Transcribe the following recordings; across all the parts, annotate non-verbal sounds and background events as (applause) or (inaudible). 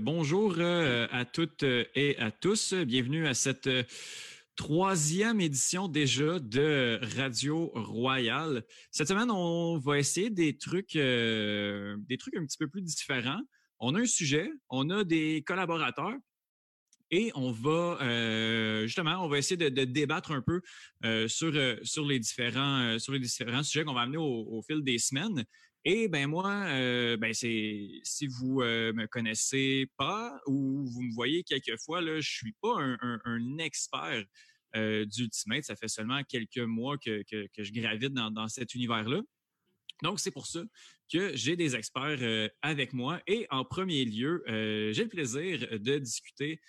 Bonjour euh, à toutes et à tous. Bienvenue à cette euh, troisième édition déjà de Radio Royale. Cette semaine, on va essayer des trucs, euh, des trucs un petit peu plus différents. On a un sujet, on a des collaborateurs. Et on va justement, on va essayer de, débattre un peu sur sur les différents sur les différents sujets qu'on va amener au, fil des semaines. Et ben moi, euh, ben c'est si vous euh, me connaissez pas ou vous me voyez quelques fois là, je suis pas un, expert euh, d'Ultimate. Ça fait seulement quelques mois que, que, je gravite dans, dans cet univers-là. Donc, c'est pour ça que j'ai des experts euh, avec moi. Et en premier lieu, euh, j'ai le plaisir de discuter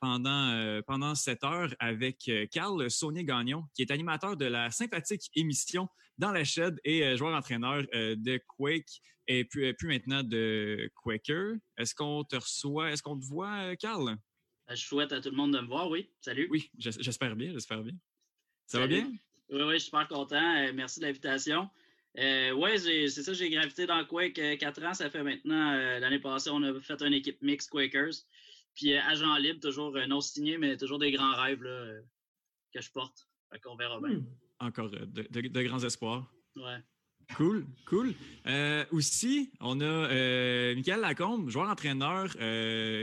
pendant pendant cette heure avec Carl Saunier Gagnon, qui est animateur de la sympathique émission Dans la Shed et joueur-entraîneur de Quake et puis, puis maintenant de Quaker. Est-ce qu'on te reçoit, est-ce qu'on te voit, Carl? Je souhaite à tout le monde de me voir, oui. Salut. Oui, j'espère bien, j'espère bien. Ça va bien? Oui, oui, je suis super content. merci de l'invitation. Euh, oui, c'est ça, j'ai gravité dans Quake euh, quatre ans. Ça fait maintenant, euh, l'année passée, on a fait une équipe mixte Quakers. Puis euh, agent libre, toujours non signé, mais toujours des grands rêves là, que je porte. Fait qu'on verra bien. Hmm. Encore de, grands espoirs. Ouais. Cool, cool. aussi, on a Michael Lacombe, joueur-entraîneur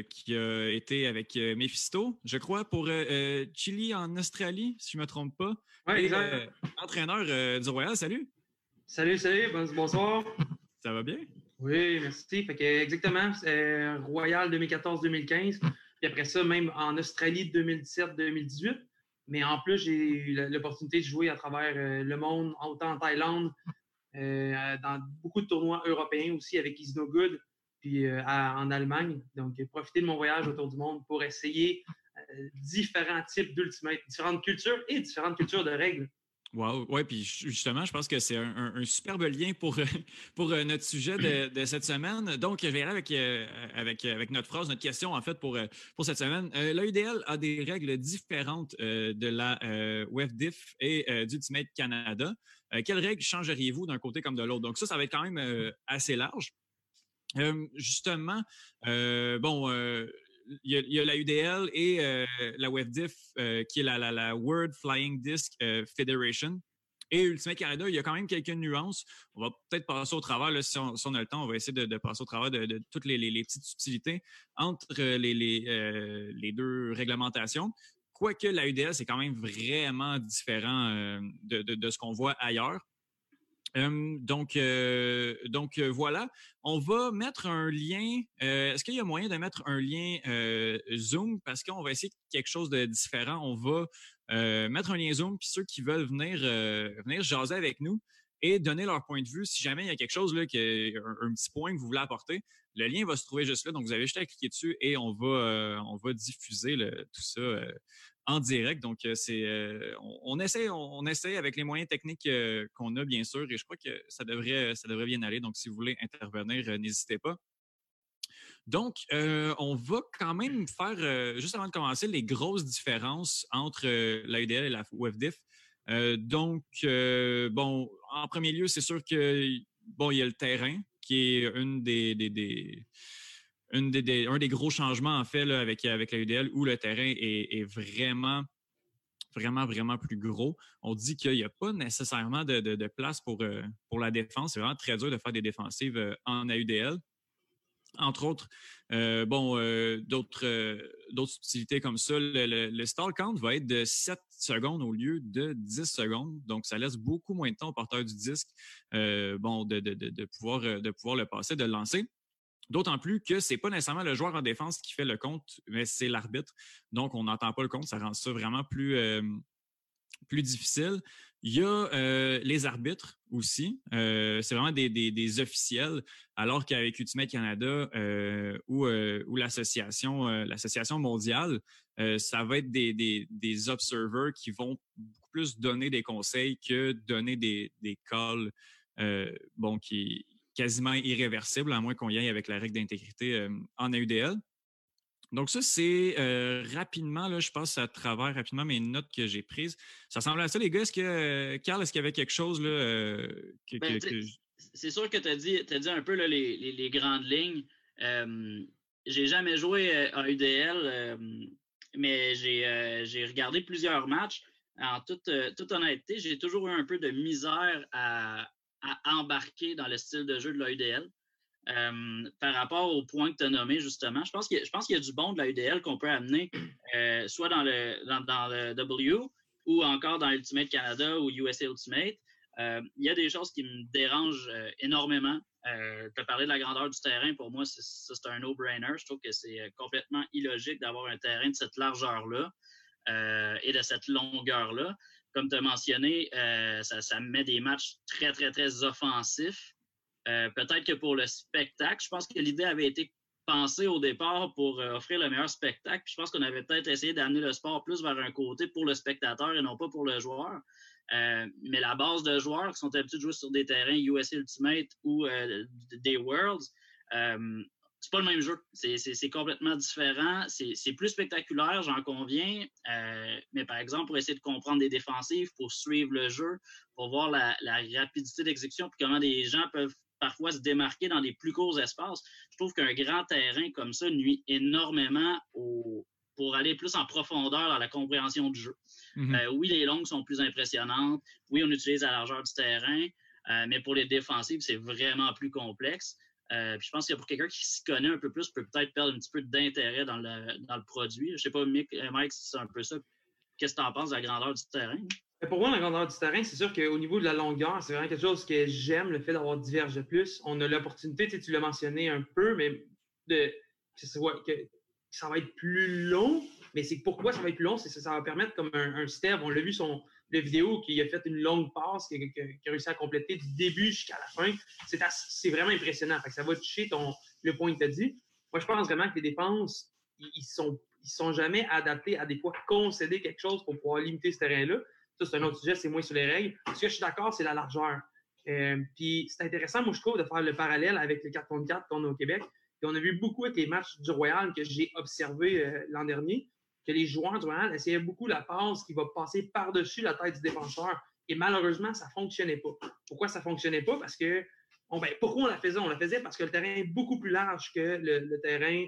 qui a été avec Mephisto, je crois, pour Chili en Australie, si je ne me trompe pas. Oui, exact. entraîneur du Royal, salut. Salut, salut, bonsoir. Ça va bien? Oui, merci. Fait que, exactement, c'est Royal 2014-2015. Puis après ça, même en Australie 2017-2018. Mais en plus, j'ai eu l'opportunité de jouer à travers euh, le monde, autant en Thaïlande, euh, dans beaucoup de tournois européens aussi avec Isno Good, puis euh, en Allemagne. Donc, profiter de mon voyage autour du monde pour essayer différents types d'ultimate, différentes cultures et différentes cultures de règles. Wow, ouais, puis justement, je pense que c'est un, superbe lien pour (laughs) pour euh, notre sujet de, cette semaine. Donc, je vais aller avec euh, avec avec notre phrase, notre question en fait pour euh, pour cette semaine. L'UDL a des règles différentes de la WebDiff et d'Ultimate Canada. quelles règles changeriez-vous d'un côté comme de l'autre? Donc ça, ça va être quand même assez large. justement, bon il y, a, la UDL et euh, la WebDiff, euh, qui est la, la, World Flying Disc euh, Federation. Et Ultimate Canada, il y a quand même quelques nuances. On va peut-être passer au travers, là, si, on, a le temps, on va essayer de, passer au travers de, toutes les, petites subtilités entre les, deux réglementations. Quoique la UDL, c'est quand même vraiment différent de ce qu'on voit ailleurs. Euh, donc, euh, donc euh, voilà. On va mettre un lien. Est-ce qu'il y a moyen de mettre un lien Zoom? Parce qu'on va essayer quelque chose de différent. On va mettre un lien Zoom puis ceux qui veulent venir venir jaser avec nous et donner leur point de vue. Si jamais il y a quelque chose là, qui un, petit point que vous voulez apporter, le lien va se trouver juste là. Donc vous avez juste à cliquer dessus et on va on va diffuser tout ça en direct. Donc, euh, c'est euh, on, essaie, on, essaie avec les moyens techniques euh, qu'on a, bien sûr, et je crois que ça devrait, ça devrait bien aller. Donc, si vous voulez intervenir, n'hésitez pas. Donc, on va quand même faire, juste avant de commencer, les grosses différences entre l'AUDL et la WebDiff. donc, bon, en premier lieu, c'est sûr que bon, il y a le terrain qui est une des un des gros changements en fait avec avec la où le terrain est, vraiment vraiment vraiment plus gros. On dit qu'il n'y a pas nécessairement de, place pour euh, pour la défense. C'est vraiment très dur de faire des défensives euh, en AUDL. Entre autres, euh, d'autres d'autres subtilités comme ça. Le, stall count va être de 7 secondes au lieu de 10 secondes. Donc, ça laisse beaucoup moins de temps au porteur du disque pouvoir, de pouvoir le passer, de le lancer. D'autant plus que c'est pas nécessairement le joueur en défense qui fait le compte, mais c'est l'arbitre. Donc, on n'entend pas le compte. Ça rend ça vraiment plus, euh, difficile. Il y a euh, les arbitres aussi. Euh, c'est vraiment des, des, officiels, alors qu'avec Ultimate Canada ou, ou l'association mondiale, ça va être des, des, des observers qui vont beaucoup plus donner des conseils que donner des, des calls bon qui quasiment irréversible, à moins qu'on y aille avec la règle d'intégrité euh, en AUDL. Donc ça, c'est euh, rapidement, là, je passe à travers rapidement mes notes que j'ai prises. Ça ressemble à ça, les gars? Est-ce que, euh, Carl, est-ce qu'il y avait quelque chose là, que, ben, C'est sûr que tu as dit, as dit un peu là, les, les, grandes lignes. j'ai jamais joué à UDL, mais j'ai regardé plusieurs matchs. En toute, toute honnêteté, j'ai toujours eu un peu de misère à, à embarquer dans le style de jeu de l'AUDL. Euh, par rapport au point que tu as nommé, justement, je pense qu'il y, a du bon de la UDL qu'on peut amener (clears throat) euh, soit dans le, dans, le W ou encore dans Ultimate Canada ou USA Ultimate. Euh, il y a des choses qui me dérangent énormément. tu as parlé de la grandeur du terrain. Pour moi, c'est un no-brainer. Je trouve que c'est complètement illogique d'avoir un terrain de cette largeur-là et de cette longueur-là. Comme tu as mentionné, ça, ça met des matchs très, très, très offensifs. Euh, peut-être que pour le spectacle, je pense que l'idée avait été pensée au départ pour euh, offrir le meilleur spectacle. je pense qu'on avait peut-être essayé d'amener le sport plus vers un côté pour le spectateur et non pas pour le joueur. Euh, mais la base de joueurs qui sont habitués de jouer sur des terrains USA Ultimate ou des Worlds, c'est pas le même jeu. C'est complètement différent. C'est plus spectaculaire, j'en conviens. mais par exemple, pour essayer de comprendre des défensives, pour suivre le jeu, pour voir la, la rapidité d'exécution, puis comment des gens peuvent parfois se démarquer dans des plus courts espaces. Je trouve qu'un grand terrain comme ça nuit énormément pour aller plus en profondeur dans la compréhension du jeu. Mm-hmm. Euh, oui, les longues sont plus impressionnantes. Oui, on utilise la largeur du terrain. Euh, mais pour les défensives, c'est vraiment plus complexe. Euh, je pense que pour quelqu'un qui s'y connaît un peu plus, peut peut-être perdre un petit peu d'intérêt dans le, dans le produit. Je sais pas, Mike, si c'est un peu ça. Qu'est-ce que tu en penses de la grandeur du terrain? Pour moi, la grandeur du terrain, c'est sûr qu'au niveau de la longueur, c'est vraiment quelque chose que j'aime, le fait d'avoir diverge plus. On a l'opportunité, tu, l'as mentionné un peu, mais de, que, ça va être plus long. Mais c'est pourquoi ça va être plus long, c'est que ça va permettre comme un, un. On l'a vu son le vidéo qui a fait une longue passe, qui, a réussi à compléter du début jusqu'à la fin. C'est vraiment impressionnant. ça va toucher ton, le point que tu as dit. Moi, je pense vraiment que les dépenses, ils sont, sont jamais adaptés à des fois concéder quelque chose pour pouvoir limiter ce terrain-là. Ça, c'est un autre sujet, c'est moins sur les règles. Ce que je suis d'accord, c'est la largeur. Euh, puis c'est intéressant, moi, je trouve, de faire le parallèle avec les 4 contre 4 qu'on a au Québec. On a vu beaucoup avec les matchs du Royal que j'ai observé euh, l'an dernier, que les joueurs du Royal essayaient beaucoup la passe qui va passer par-dessus la tête du défenseur. Et malheureusement, ça fonctionnait pas. Pourquoi ça fonctionnait pas? Parce que, ben, pourquoi on la faisait? On la faisait parce que le terrain est beaucoup plus large que le, terrain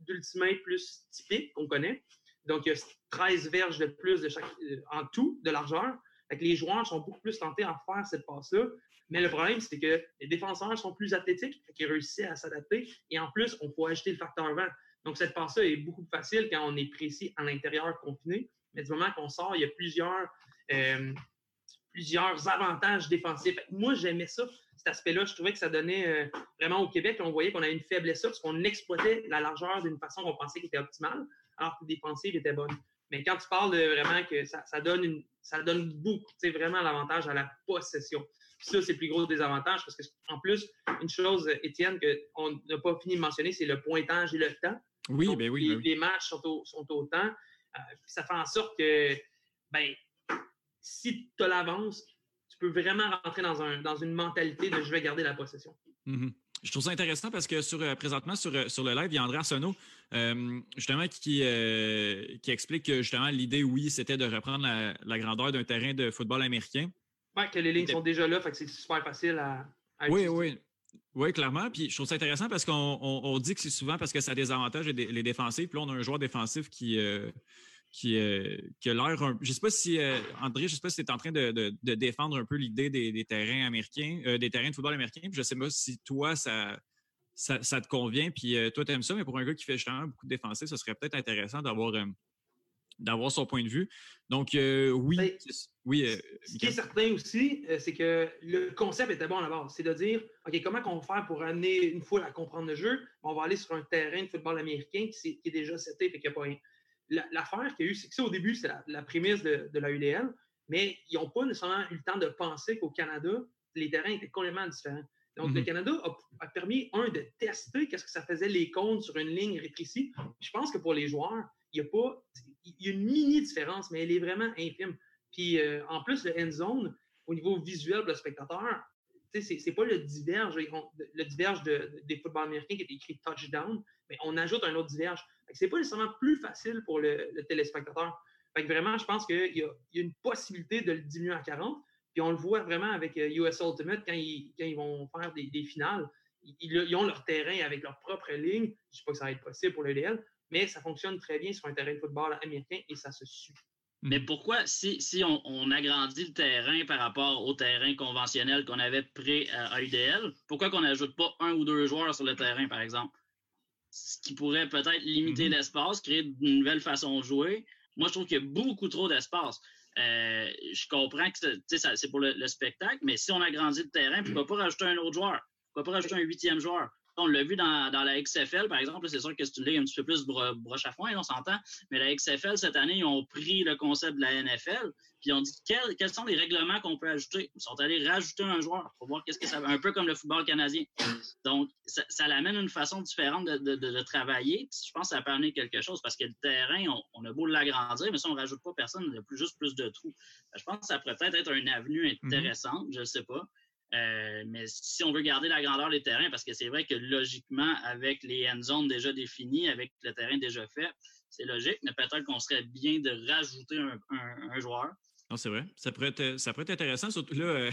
d'ultimate plus typique qu'on connaît. Donc, il y a 13 verges de plus euh, en tout de largeur. les joueurs sont beaucoup plus tentés à faire cette passe-là. Mais le problème, c'est que les défenseurs sont plus athlétiques, qui réussissent à s'adapter. Et en plus, on peut ajouter le facteur vent. Donc, cette passe-là est beaucoup plus facile quand on est précis à l'intérieur confiné. Mais du moment qu'on sort, il y a plusieurs, euh, plusieurs avantages défensifs. Moi, j'aimais ça, cet aspect-là. Je trouvais que ça donnait euh, vraiment au Québec, on voyait qu'on avait une faiblesse parce qu'on exploitait la largeur d'une façon qu'on pensait qui était optimale alors que défensive était bonne. Mais quand tu parles de vraiment que ça, donne, une, ça donne beaucoup, c'est vraiment l'avantage à la possession. ça, c'est le plus gros désavantage parce qu'en plus, une chose, Étienne, qu'on n'a pas fini de mentionner, c'est le pointage et le temps. Oui, ben oui, les, ben les, matchs sont au, sont au temps. Euh, ça fait en sorte que, ben, si tu as l'avance, tu peux vraiment rentrer dans, un, dans une mentalité de je vais garder la possession. Mm-hmm. Je trouve ça intéressant parce que sur, euh, présentement, sur, euh, sur le live, il y a André Arsenault, euh, justement, qui, qui explique que justement l'idée, oui, c'était de reprendre la, grandeur d'un terrain de football américain. Oui, que les lignes sont déjà là, fait que c'est super facile à, Oui, oui. Oui, clairement. Puis je trouve ça intéressant parce qu'on dit que c'est souvent parce que ça avantages les, défensifs. Puis là, on a un joueur défensif qui, qui, euh, qui a l'air. Je ne sais pas si, euh, André, je sais pas si tu es en train de, de, défendre un peu l'idée des, terrains américains, euh, des terrains de football américains. Puis je sais pas si toi, ça, ça, ça te convient. Puis toi, tu aimes ça, mais pour un gars qui fait justement beaucoup de défensifs, ce serait peut-être intéressant d'avoir. D'avoir son point de vue. Donc, oui. Ben, oui ce qui est certain aussi, c'est que le concept était bon à la base. C'est de dire, OK, comment on va faire pour amener une foule à comprendre le jeu? On va aller sur un terrain de football américain qui, est, qui est déjà seté, et qu'il n'y a pas rien l'affaire qu'il y a eu, c'est que ça, au début, c'est la, prémisse de, la UDL, mais ils n'ont pas nécessairement eu le temps de penser qu'au Canada, les terrains étaient complètement différents. Donc, le mhm. Canada a, permis, un, de tester qu'est-ce que ça faisait les comptes sur une ligne rétrécie. Je pense que pour les joueurs, il y a pas, il y a une mini différence, mais elle est vraiment infime. Puis, euh, en plus, le end zone, au niveau visuel pour le spectateur, c'est pas le diverge, le diverge des footballs américains qui est écrit touchdown, mais on ajoute un autre diverge. C'est pas nécessairement plus facile pour le, téléspectateur. Fait vraiment, je pense qu'il y, a une possibilité de le diminuer à 40. Puis on le voit vraiment avec US euh, Ultimate quand ils, vont faire des, finales. ils, ont leur terrain avec leur propre ligne. Je ne dis pas que ça va être possible pour l'EDL, mais ça fonctionne très bien sur un terrain de football américain et ça se suit. Mais hmm. pourquoi, si, si on, agrandit le terrain par rapport au terrain conventionnel qu'on avait prêt à, UDL, pourquoi qu'on n'ajoute pas un ou deux joueurs sur le terrain, par exemple? Ce qui pourrait peut-être limiter hmm. l'espace, créer une nouvelle façon de jouer. Moi, je trouve qu'il y a beaucoup trop d'espace. Euh, je comprends que c'est pour le, spectacle, mais si on agrandit le terrain, pourquoi pas rajouter un autre joueur? Pourquoi pas rajouter un huitième joueur? On l'a vu dans, la XFL, par exemple, c'est sûr que c'est une ligue un petit peu plus broche à foin, on s'entend, mais la XFL, cette année, ils ont pris le concept de la NFL, puis ils ont dit quels, sont les règlements qu'on peut ajouter? Ils sont allés rajouter un joueur pour voir qu'est-ce que ça va, un peu comme le football canadien. Donc, ça, ça amène une façon différente de, travailler. je pense que ça peut amener quelque chose parce que le terrain, on, a beau l'agrandir, mais si on ne rajoute pas personne, il y a plus, juste plus de trous. Je pense que ça pourrait peut-être être une avenue mm-hmm. intéressante, je ne sais pas. Euh, mais si on veut garder la grandeur des terrains, parce que c'est vrai que logiquement, avec les end zones déjà définies, avec le terrain déjà fait, c'est logique, mais peut-être qu'on serait bien de rajouter un, joueur. Non, c'est vrai. Ça pourrait, être, ça pourrait être intéressant. Surtout là, euh,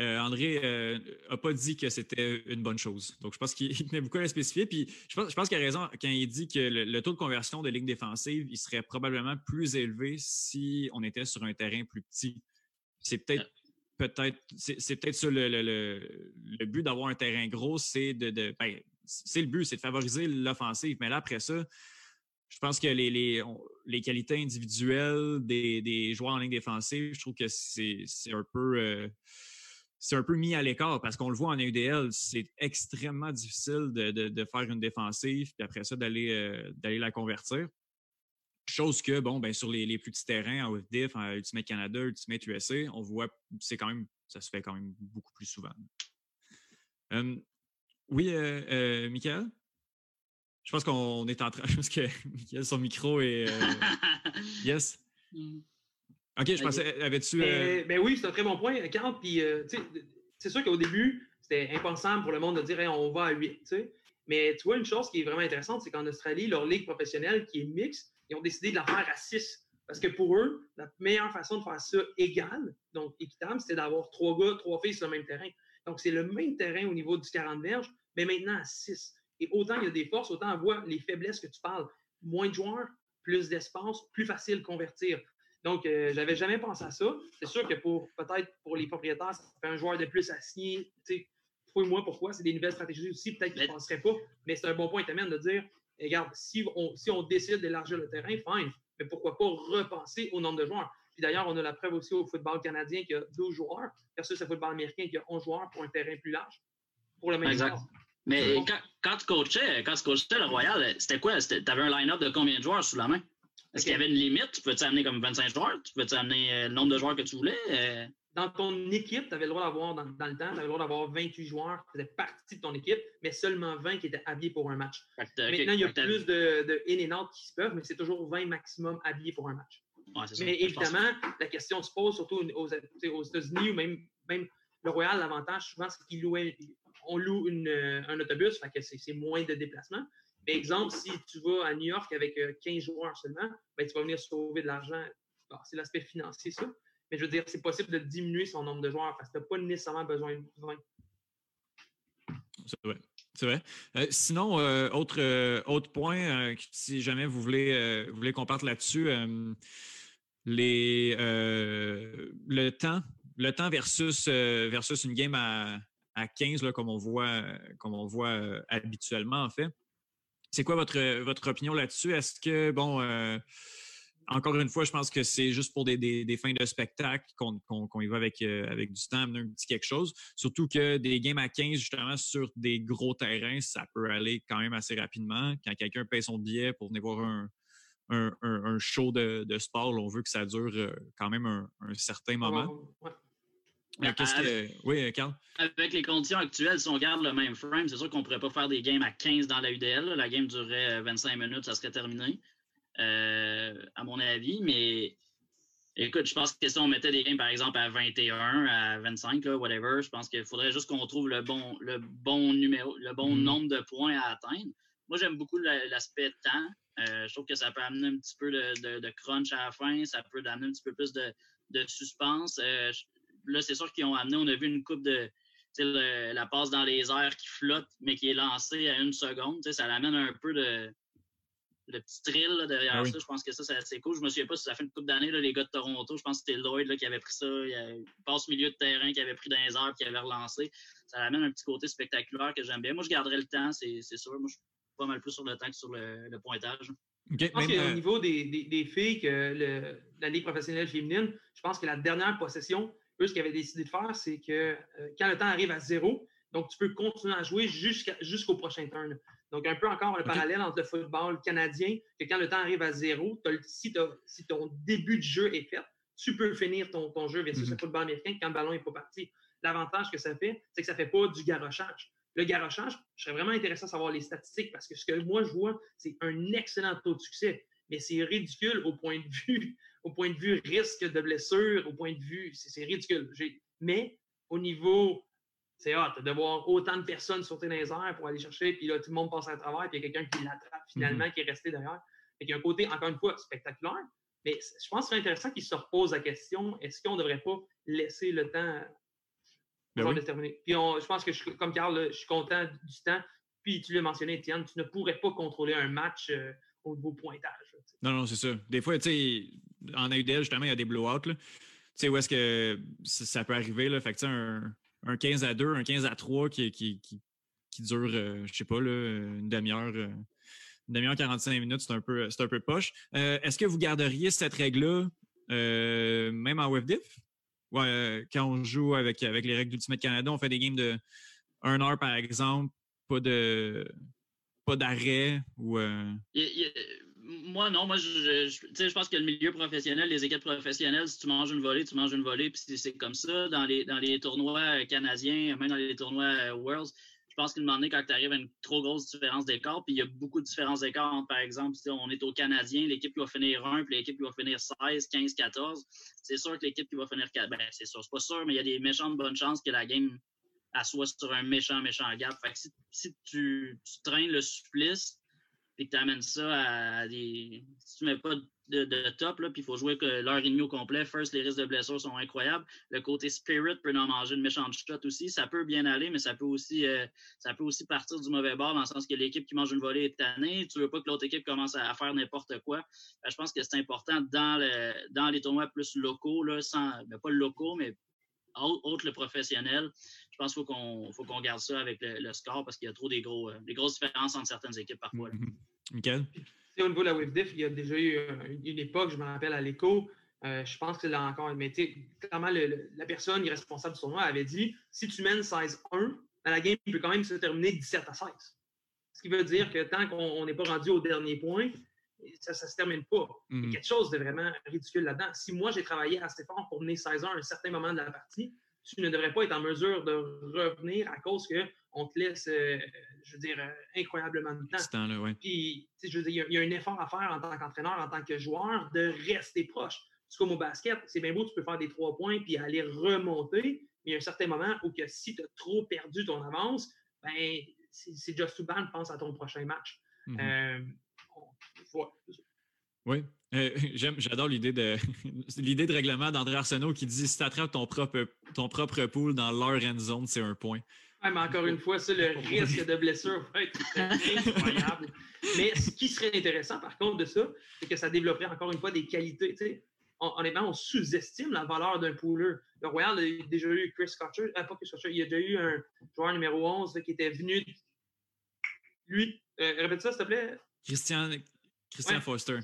euh, André n'a pas dit que c'était une bonne chose. Donc, je pense qu'il tenait beaucoup à la spécifier. Puis, je pense, je pense qu'il a raison quand il dit que le, taux de conversion de ligne défensive, il serait probablement plus élevé si on était sur un terrain plus petit. C'est peut-être peut-être, c'est peut-être ça le, but d'avoir un terrain gros, c'est de, ben, c'est le but, c'est de favoriser l'offensive. Mais là, après ça, je pense que les, les, qualités individuelles des, joueurs en ligne défensive, je trouve que c'est un peu euh, c'est un peu mis à l'écart parce qu'on le voit en UDL, c'est extrêmement difficile de, faire une défensive, puis après ça, d'aller euh, d'aller la convertir. Chose que, bon, ben, sur les, plus petits terrains, en UFDIF, en Ultimate Canada, Ultimate USA, on voit, c'est quand même, ça se fait quand même beaucoup plus souvent. oui, euh, euh, Michael? Je pense qu'on est en train. (laughs) Je pense que Michael, son micro est. Euh, (laughs) yes? Mm. OK, je pensais. Avais-tu. Ben, oui, c'est un très bon point, Carl. Puis, c'est sûr qu'au début, c'était impensable pour le monde de dire on va à 8. Mais tu vois, une chose qui est vraiment intéressante, c'est qu'en Australie, leur ligue professionnelle qui est mixte, ils ont décidé de la faire à 6. Parce que pour eux, la meilleure façon de faire ça égal, donc équitable, c'était d'avoir trois gars, trois filles sur le même terrain. Donc, c'est le même terrain au niveau du 40 verges, mais maintenant à 6. Et autant il y a des forces, autant on voit les faiblesses que tu parles. Moins de joueurs, plus d'espace, plus facile de convertir. Donc, je euh, j'avais jamais pensé à ça. C'est sûr que pour peut-être pour les propriétaires, ça fait un joueur de plus à signer. Fouille-moi pourquoi? C'est des nouvelles stratégies aussi, peut-être qu'ils ne penseraient pas. Mais c'est un bon point, Tamine, de dire regarde, si on, si on décide d'élargir le terrain, fine, mais pourquoi pas repenser au nombre de joueurs? Puis d'ailleurs, on a la preuve aussi au football canadien qu'il y a 12 joueurs versus le football américain qui a 11 joueurs pour un terrain plus large, pour le même exact. Mais quand, tu coachais, quand tu coachais le Royal, c'était quoi? Tu avais un line-up de combien de joueurs sous la main? Est-ce qu'il y avait une limite? Tu peux-tu amener comme 25 joueurs? Tu peux-tu amener euh, le nombre de joueurs que tu voulais? Euh? dans ton équipe, tu avais le droit d'avoir, dans, le temps, tu avais le droit d'avoir 28 joueurs qui faisaient partie de ton équipe, mais seulement 20 qui étaient habillés pour un match. Maintenant, il y a plus de, de in and out qui se peuvent, mais c'est toujours 20 maximum habillés pour un match. mais évidemment, la question se pose surtout aux, aux États-Unis ou même, même le Royal, l'avantage souvent, c'est qu'on loue une, un autobus, fait que c'est moins de déplacements. Mais exemple, si tu vas à New York avec 15 euh, joueurs seulement, ben, tu vas venir sauver de l'argent. c'est l'aspect financier, ça. Mais je veux dire, c'est possible de diminuer son nombre de joueurs parce que tu n'as pas nécessairement besoin de 20. C'est vrai. C'est vrai. Euh, sinon, euh, autre, euh, autre point, si jamais vous voulez, voulez qu'on parte là-dessus, les, le temps, le temps versus, versus une game à, à 15, là, comme on voit, comme on voit habituellement, en fait. C'est quoi votre, votre opinion là-dessus? Est-ce que, bon, encore une fois, je pense que c'est juste pour des, fins de spectacle qu'on y va avec, euh, avec du temps, un petit quelque chose. Surtout que des games à 15, justement, sur des gros terrains, ça peut aller quand même assez rapidement. Quand quelqu'un paye son billet pour venir voir un, un, show de, sport, on veut que ça dure euh, quand même un, certain moment. Ben, oui, Carl? Avec les conditions actuelles, si on garde le même frame, c'est sûr qu'on ne pourrait pas faire des games à 15 dans la UDL. La game durerait 25 minutes, ça serait terminé. Euh, à mon avis, mais écoute, je pense que si on mettait des games, par exemple, à 21, à 25, whatever, je pense qu'il faudrait juste qu'on trouve le bon, le bon numéro, le bon mm-hmm. nombre de points à atteindre. Moi, j'aime beaucoup l'aspect temps. Euh, je trouve que ça peut amener un petit peu de, crunch à la fin, ça peut amener un petit peu plus de, suspense. Euh, là, c'est sûr qu'ils ont amené, on a vu une coupe de. la passe dans les airs qui flotte, mais qui est lancée à une seconde. Ça l'amène un peu de, de petit thrill derrière ah ça. Je pense que ça, c'est assez cool. Je me souviens pas si ça fait une couple d'années, les gars de Toronto. Je pense que c'était Lloyd là, qui avait pris ça. Il, a, passe milieu de terrain, qui avait pris dans les airs, qui avait relancé. Ça amène un petit côté spectaculaire que j'aime bien. Moi, je garderais le temps, c'est sûr. Moi, je suis pas mal plus sur le temps que sur le, pointage. je pense qu'au euh, niveau des, des, filles, que la Ligue professionnelle féminine, je pense que la dernière possession, eux, ce qu'ils avaient décidé de faire, c'est que euh, quand le temps arrive à zéro, donc tu peux continuer à jouer jusqu'au prochain turn. Donc, un peu encore le parallèle entre le football canadien, que quand le temps arrive à zéro, si, si, ton début de jeu est fait, tu peux finir ton, ton jeu versus le mm-hmm. football américain quand le ballon n'est pas parti. L'avantage que ça fait, c'est que ça ne fait pas du garochage. Le garochage, je serais vraiment intéressé à savoir les statistiques parce que ce que moi je vois, c'est un excellent taux de succès. Mais c'est ridicule au point de vue, (laughs) au point de vue risque de blessure, au point de vue, c'est ridicule. Mais au niveau, c'est hot de voir autant de personnes sauter dans les airs pour aller chercher, puis là, tout le monde passe à travers, puis il y a quelqu'un qui l'attrape finalement, mm-hmm. qui est resté derrière. Il y a un côté, encore une fois, spectaculaire, mais je pense que c'est intéressant qu'il se repose la question est-ce qu'on ne devrait pas laisser le temps ben de terminer? Puis je pense que, je, comme Carl, je suis content du temps. Puis tu l'as mentionné, Étienne, tu ne pourrais pas contrôler un match euh, au niveau pointage. non, non, c'est ça. Des fois, tu sais, en AUDL, justement, il y a des blowouts. Tu sais, où est-ce que ça peut arriver? Là? Fait que, un, un 15 à 2, un 15 à 3 qui, qui, qui, dure, euh, je sais pas, une demi-heure. Euh, une demi-heure, 45 minutes, c'est un peu, poche. Euh, est-ce que vous garderiez cette règle-là même en WebDiff? Ouais, quand on joue avec, avec les règles d'Ultimate Canada, on fait des games de 1 heure par exemple, pas de pas d'arrêt ou moi, non. Moi, je, je, je pense que le milieu professionnel, les équipes professionnelles, si tu manges une volée, tu manges une volée, puis c'est comme ça. Dans les, dans les tournois canadiens, même dans les tournois euh, Worlds, je pense qu'à un moment donné, quand tu arrives à une trop grosse différence d'écart, puis il y a beaucoup de différences d'écart par exemple, si on est au Canadien, l'équipe qui va finir 1, puis l'équipe qui va finir 16, 15, 14, c'est sûr que l'équipe qui va finir 4, ben, c'est sûr, c'est pas sûr, mais il y a des méchantes bonnes chances que la game soit sur un méchant, méchant gap. Fait que si, si tu, tu traînes le supplice, puis que tu amènes ça à des. Si tu mets pas de, top, puis il faut jouer l'heure et demie au complet, first, les risques de blessures sont incroyables. Le côté spirit peut en manger une méchante shot aussi. Ça peut bien aller, mais ça peut aussi, euh, ça peut aussi partir du mauvais bord dans le sens que l'équipe qui mange une volée est tannée. Tu veux pas que l'autre équipe commence à, faire n'importe quoi. je pense que c'est important dans, le, dans les tournois plus locaux, là, sans, ben, pas locaux, mais autre le professionnel. Je pense qu'il faut qu'on garde ça avec le, score parce qu'il y a trop des, gros, euh, des grosses différences entre certaines équipes parfois. (laughs) Michael? Au niveau de la WebDiff, il y a déjà eu une époque, je me rappelle à l'écho, euh, je pense que là encore, mais clairement, la personne responsable du tournoi avait dit si tu mènes 16-1, ben, la game peut quand même se terminer 17 à 16. Ce qui veut dire que tant qu'on n'est pas rendu au dernier point, ça ne se termine pas. Il y a mm-hmm. quelque chose de vraiment ridicule là-dedans. Si moi, j'ai travaillé assez fort pour mener 16 ans à un certain moment de la partie, tu ne devrais pas être en mesure de revenir à cause qu'on te laisse, euh, je veux dire, euh, incroyablement de temps. Puis, je veux dire, il y, a un effort à faire en tant qu'entraîneur, en tant que joueur, de rester proche. C'est comme au basket, c'est bien beau, tu peux faire des trois points puis aller remonter, mais il y a un certain moment où que si tu as trop perdu ton avance, ben, c'est just too bad, pense à ton prochain match. Mm-hmm. Euh, oui. Euh, (laughs) j'adore l'idée de (laughs) l'idée de règlement d'André Arsenault qui dit si tu attrapes ton propre, ton propre pool dans leur end zone, c'est un point. mais encore une fois, ça, le (laughs) risque de blessure va être incroyable. mais ce qui serait intéressant, par contre, de ça, c'est que ça développerait encore une fois des qualités. On, honnêtement, on sous-estime la valeur d'un pooler. Le Royal a déjà eu Chris Scotcher, euh, pas Chris il y a déjà eu un joueur numéro 11 qui était venu. Lui, euh, répète ça, s'il te plaît. Christian, Christian Foster.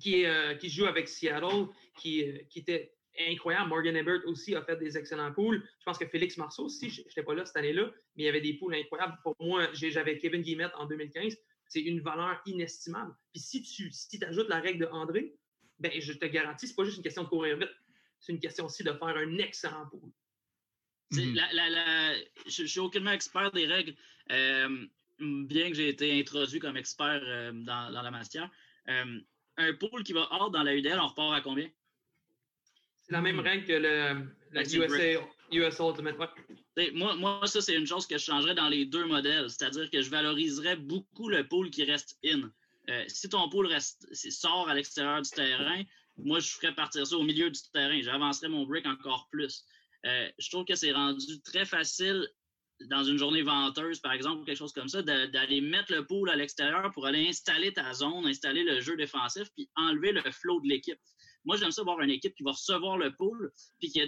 Qui, euh, qui, joue avec Seattle, qui, euh, qui, était incroyable. Morgan Ebert aussi a fait des excellents poules. Je pense que Félix Marceau aussi, je n'étais pas là cette année-là, mais il y avait des poules incroyables. Pour moi, j'avais Kevin Guillemette en 2015. C'est une valeur inestimable. Puis si tu si ajoutes la règle de André, ben, je te garantis, c'est pas juste une question de courir vite. C'est une question aussi de faire un excellent pool. Mm-hmm. je ne suis aucunement expert des règles. Euh, bien que j'ai été introduit comme expert euh, dans, la matière, euh, un pool qui va hors dans la UDL, on repart à combien? C'est la même règle que le, la USA, US Ultimate. Moi, moi, ça, c'est une chose que je changerais dans les deux modèles. C'est-à-dire que je valoriserais beaucoup le pool qui reste in. Euh, si ton pool reste, sort à l'extérieur du terrain, moi, je ferais partir ça au milieu du terrain. J'avancerais mon break encore plus. je trouve que c'est rendu très facile dans une journée venteuse, par exemple, quelque chose comme ça, d'aller mettre le pool à l'extérieur pour aller installer ta zone, installer le jeu défensif, puis enlever le flow de l'équipe. Moi, j'aime ça voir une équipe qui va recevoir le pool, puis qui a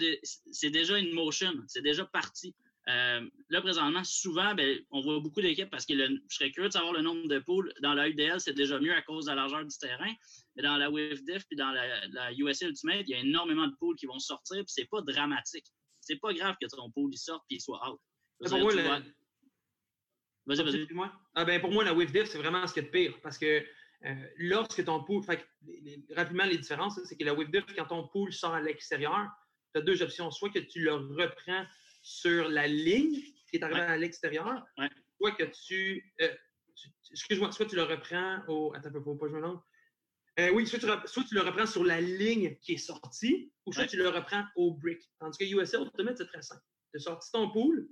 c'est déjà une motion, c'est déjà parti. Euh, là, présentement, souvent, ben, on voit beaucoup d'équipes parce que je serais curieux de savoir le nombre de poules. Dans la UDL, c'est déjà mieux à cause de la largeur du terrain. Mais dans la WIFDIF puis dans la, la USA Ultimate, il y a énormément de poules qui vont sortir, puis c'est pas dramatique. C'est pas grave que ton pool sorte puis il soit out. Pour moi, vas-y, vas-y. Ah, ben, pour moi, la WIFDIF, c'est vraiment ce qui est de pire parce que euh, lorsque ton pool, fait, rapidement, les différences, c'est que la WIFDIF, quand ton pool sort à l'extérieur, tu as deux options. Soit que tu le reprends sur la ligne qui est arrivée à l'extérieur, soit que tu, euh, excuse-moi, soit tu le reprends au. Attends, faut pas jouer non. Euh, oui, soit tu, soit tu, le reprends sur la ligne qui est sortie, ou soit tu le reprends au brick. Tandis que USL Ultimate, c'est très simple. Tu as sorti ton pool,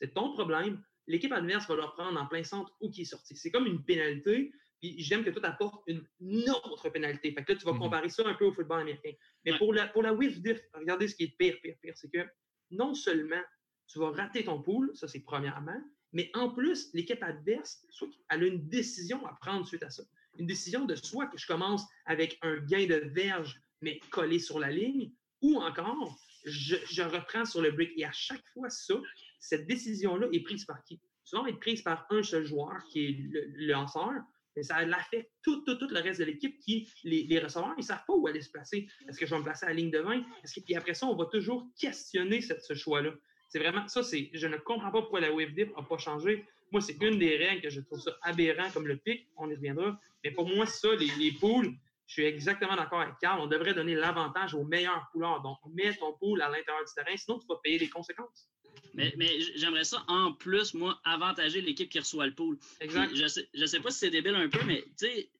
c'est ton problème. L'équipe adverse va le reprendre en plein centre ou qui est sorti. C'est comme une pénalité. Puis j'aime que toi, tu apportes une autre pénalité. Fait que là, tu vas mm-hmm. comparer ça un peu au football américain. Mais pour la, pour la diff, regardez ce qui est pire, pire, pire. C'est que non seulement tu vas rater ton pool, ça c'est premièrement, mais en plus, l'équipe adverse, soit elle a une décision à prendre suite à ça. Une décision de soit que je commence avec un gain de verge, mais collé sur la ligne, ou encore, je, reprends sur le break. Et à chaque fois, ça, cette décision-là est prise par qui? Souvent, elle est prise par un seul joueur qui est le, lanceur, mais ça l'affecte tout, tout, tout le reste de l'équipe qui, les, receveurs, ils ne savent pas où aller se placer. Est-ce que je vais me placer à la ligne de 20? Est-ce que, puis après ça, on va toujours questionner ce choix-là. C'est vraiment ça, c'est. Je ne comprends pas pourquoi la WebDip n'a pas changé. Moi, c'est une des règles que je trouve ça aberrant comme le pic, on y reviendra. Mais pour moi, ça, les poules, je suis exactement d'accord avec Carl. On devrait donner l'avantage aux meilleurs pouleurs. Donc, mets ton pool à l'intérieur du terrain, sinon tu vas payer les conséquences. Mais, mais j'aimerais ça, en plus, moi, avantager l'équipe qui reçoit le pool. Exact. Je sais, je sais pas si c'est débile un peu, mais tu sais,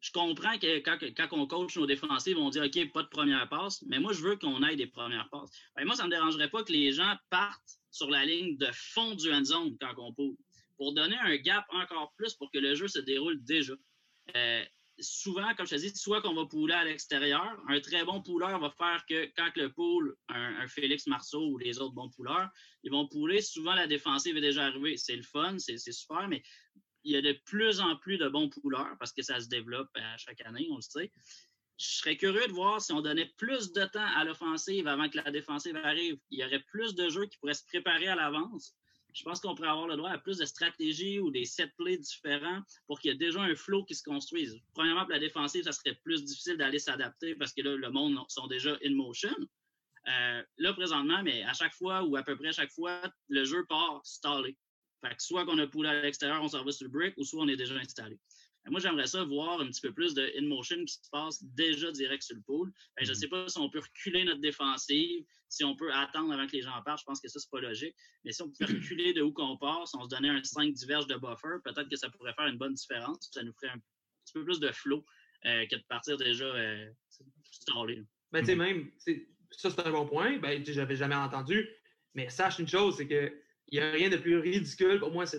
je comprends que quand, quand, on coach nos défensifs, on dit OK, pas de première passe, mais moi, je veux qu'on aille des premières passes. Ben, moi, ça ne me dérangerait pas que les gens partent sur la ligne de fond du end zone quand on poule, pour donner un gap encore plus pour que le jeu se déroule déjà. Euh, souvent, comme je te dis, soit qu'on va pouler à l'extérieur, un très bon pouleur va faire que quand le pool, un, Félix Marceau ou les autres bons pouleurs, ils vont pouler, souvent la défensive est déjà arrivée. C'est le fun, c'est super, mais il y a de plus en plus de bons pouleurs parce que ça se développe à chaque année, on le sait. Je serais curieux de voir si on donnait plus de temps à l'offensive avant que la défensive arrive. Il y aurait plus de jeux qui pourraient se préparer à l'avance. Je pense qu'on pourrait avoir le droit à plus de stratégies ou des set plays différents pour qu'il y ait déjà un flow qui se construise. Premièrement, pour la défensive, ça serait plus difficile d'aller s'adapter parce que là, le monde sont déjà in motion. Euh, là, présentement, mais à chaque fois ou à peu près à chaque fois, le jeu part stallé. Fait que soit qu'on a poulé à l'extérieur, on s'en va sur le brick, ou soit on est déjà installé. Moi, j'aimerais ça voir un petit peu plus de in-motion qui se passe déjà direct sur le pool. je ne mm-hmm. sais pas si on peut reculer notre défensive, si on peut attendre avant que les gens partent. Je pense que ça, c'est pas logique. Mais si on peut (clears throat) reculer de où qu'on part, si on se donnait un 5 diverges de buffer, peut-être que ça pourrait faire une bonne différence. Ça nous ferait un petit peu plus de flow euh, que de partir déjà euh, stallé. Ben, tu sais, même, ça, c'est un bon point. Ben, j'avais jamais entendu. Mais sache une chose, c'est que il n'y a rien de plus ridicule. Pour moi, c'est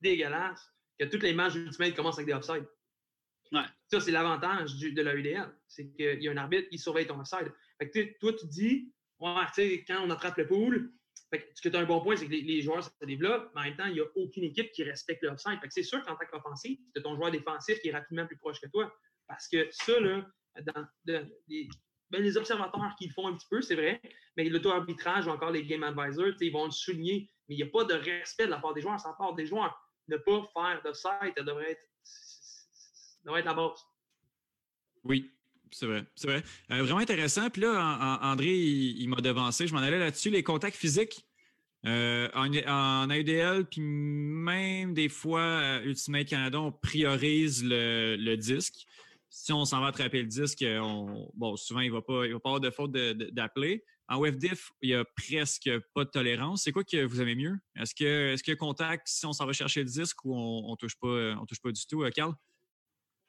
dégueulasse que toutes les matchs Ultimate commencent avec des offsides. Ouais. Ça, c'est l'avantage de la UDL. C'est qu'il y a un arbitre qui surveille ton offside. Fait que, toi, tu dis, ouais, quand on attrape le pool, ce que tu as un bon point, c'est que les, joueurs se développent, mais en même temps, il n'y a aucune équipe qui respecte l'offside. c'est sûr qu'en tant qu'offensif, c'est ton joueur défensif qui est rapidement plus proche que toi. Parce que ça, là, dans, ben, les observateurs qui le font un petit peu, c'est vrai, mais l'auto-arbitrage ou encore les game advisors, ils vont le souligner. Mais il n'y a pas de respect de la part des joueurs. Ça part des joueurs. Ne pas faire de site, ça devrait être, devrait être la base. Oui, c'est vrai. C'est vrai. Euh, vraiment intéressant. Puis là, André, il, m'a devancé. Je m'en allais là-dessus. Les contacts physiques euh, en, en, AUDL, puis même des fois, euh, Ultimate Canada, on priorise le disque si on s'en va attraper le disque, on, bon, souvent, il ne va, pas, va pas avoir de faute d'appeler. En WebDiff, il n'y a presque pas de tolérance. C'est quoi que vous aimez mieux? Est-ce que est-ce y a contact si on s'en va chercher le disque ou on ne touche, pas, on touche pas du tout, Carl?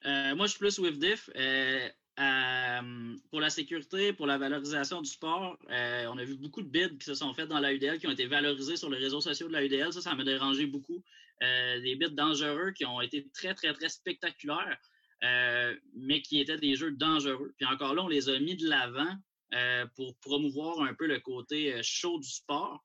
Euh, moi, je suis plus WebDiff. Euh, pour la sécurité, pour la valorisation du sport, euh, on a vu beaucoup de bids qui se sont faits dans la UDL, qui ont été valorisés sur les réseaux sociaux de la UDL. Ça, ça m'a dérangé beaucoup. des bids dangereux qui ont été très, très, très spectaculaires. Euh, mais qui étaient des jeux dangereux. Puis encore là, on les a mis de l'avant euh, pour promouvoir un peu le côté euh, chaud du sport.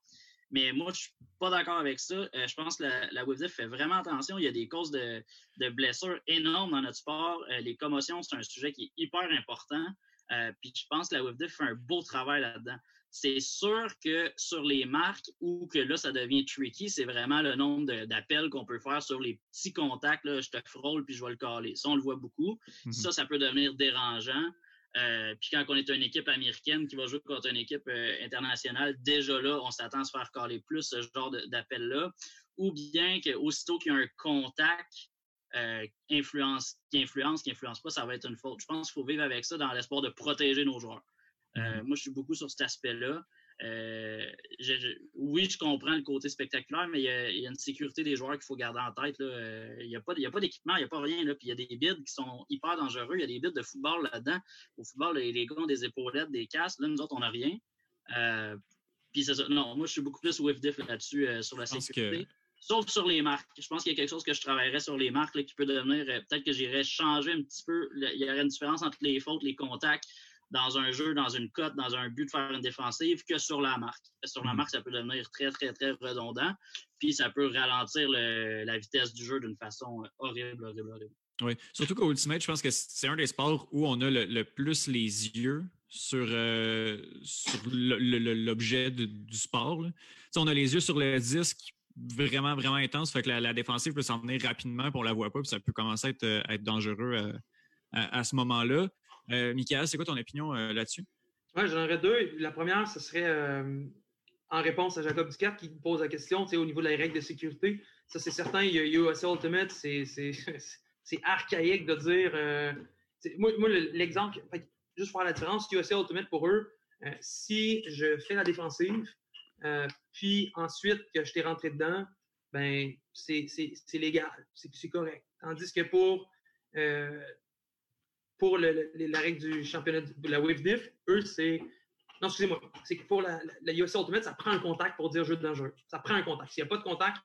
Mais moi, je suis pas d'accord avec ça. Euh, je pense que la, la fait vraiment attention. Il y a des causes de, blessures énormes dans notre sport. Euh, les commotions, c'est un sujet qui est hyper important. Euh, puis je pense que la WIFDF fait un beau travail là-dedans. C'est sûr que sur les marques ou que là, ça devient tricky, c'est vraiment le nombre d'appels qu'on peut faire sur les petits contacts. Là, je te frôle puis je vais le caler. Ça, on le voit beaucoup. Mm-hmm. Ça, ça peut devenir dérangeant. Euh, puis quand on est une équipe américaine qui va jouer contre une équipe euh, internationale, déjà là, on s'attend à se faire caler plus ce genre d'appel-là. Ou bien qu'aussitôt qu'il y a un contact euh, influence, qui influence, qui influence pas, ça va être une faute. Je pense qu'il faut vivre avec ça dans l'espoir de protéger nos joueurs. Mm-hmm. Moi, je suis beaucoup sur cet aspect-là. Euh, oui, je comprends le côté spectaculaire, mais il y a, une sécurité des joueurs qu'il faut garder en tête. Euh, il n'y a pas, d'équipement, il n'y a pas rien. Là, puis il y a des bids qui sont hyper dangereux. Il y a des bids de football là-dedans. Au football, les, les, gars ont des épaulettes, des casques. Là, nous autres, on n'a rien. Euh, puis c'est ça. Non, moi, je suis beaucoup plus WIFDIF là-dessus sur la sécurité. Sauf sur les marques. Je pense qu'il y a quelque chose que je travaillerais sur les marques qui peut devenir. Peut-être que j'irais changer un petit peu. Il y aurait une différence entre les fautes, les contacts dans un jeu, dans une cote, dans un but de faire une défensive que sur la marque. Sur la mm. marque, ça peut devenir très, très, très redondant. Puis ça peut ralentir la vitesse du jeu d'une façon horrible, horrible, horrible. Oui, surtout qu'au Ultimate, je pense que c'est un des sports où on a le, plus les yeux sur, euh, l'objet du sport. On a les yeux sur le disque vraiment, vraiment intense. Fait que la, défensive peut s'en venir rapidement, puis on la voit pas, puis ça peut commencer à être, euh, dangereux euh, à, ce moment-là. Euh, Michael, c'est quoi ton opinion euh, là-dessus? Oui, j'en aurais deux. La première, ce serait euh, en réponse à Jacob Ducat qui pose la question au niveau de la règle de sécurité. Ça, c'est certain, il y a USA Ultimate, (laughs) c'est archaïque de dire. moi, l'exemple, juste pour faire la différence, USA Ultimate pour eux, si je fais la défensive, puis ensuite que je t'ai rentré dedans, ben c'est légal, c'est correct. Tandis que pour pour la règle du championnat de la Wave Diff, eux, c'est. Non, excusez-moi. C'est que pour la, la, Ultimate, ça prend un contact pour dire jeu dangereux. Ça prend un contact. S'il n'y a pas de contact,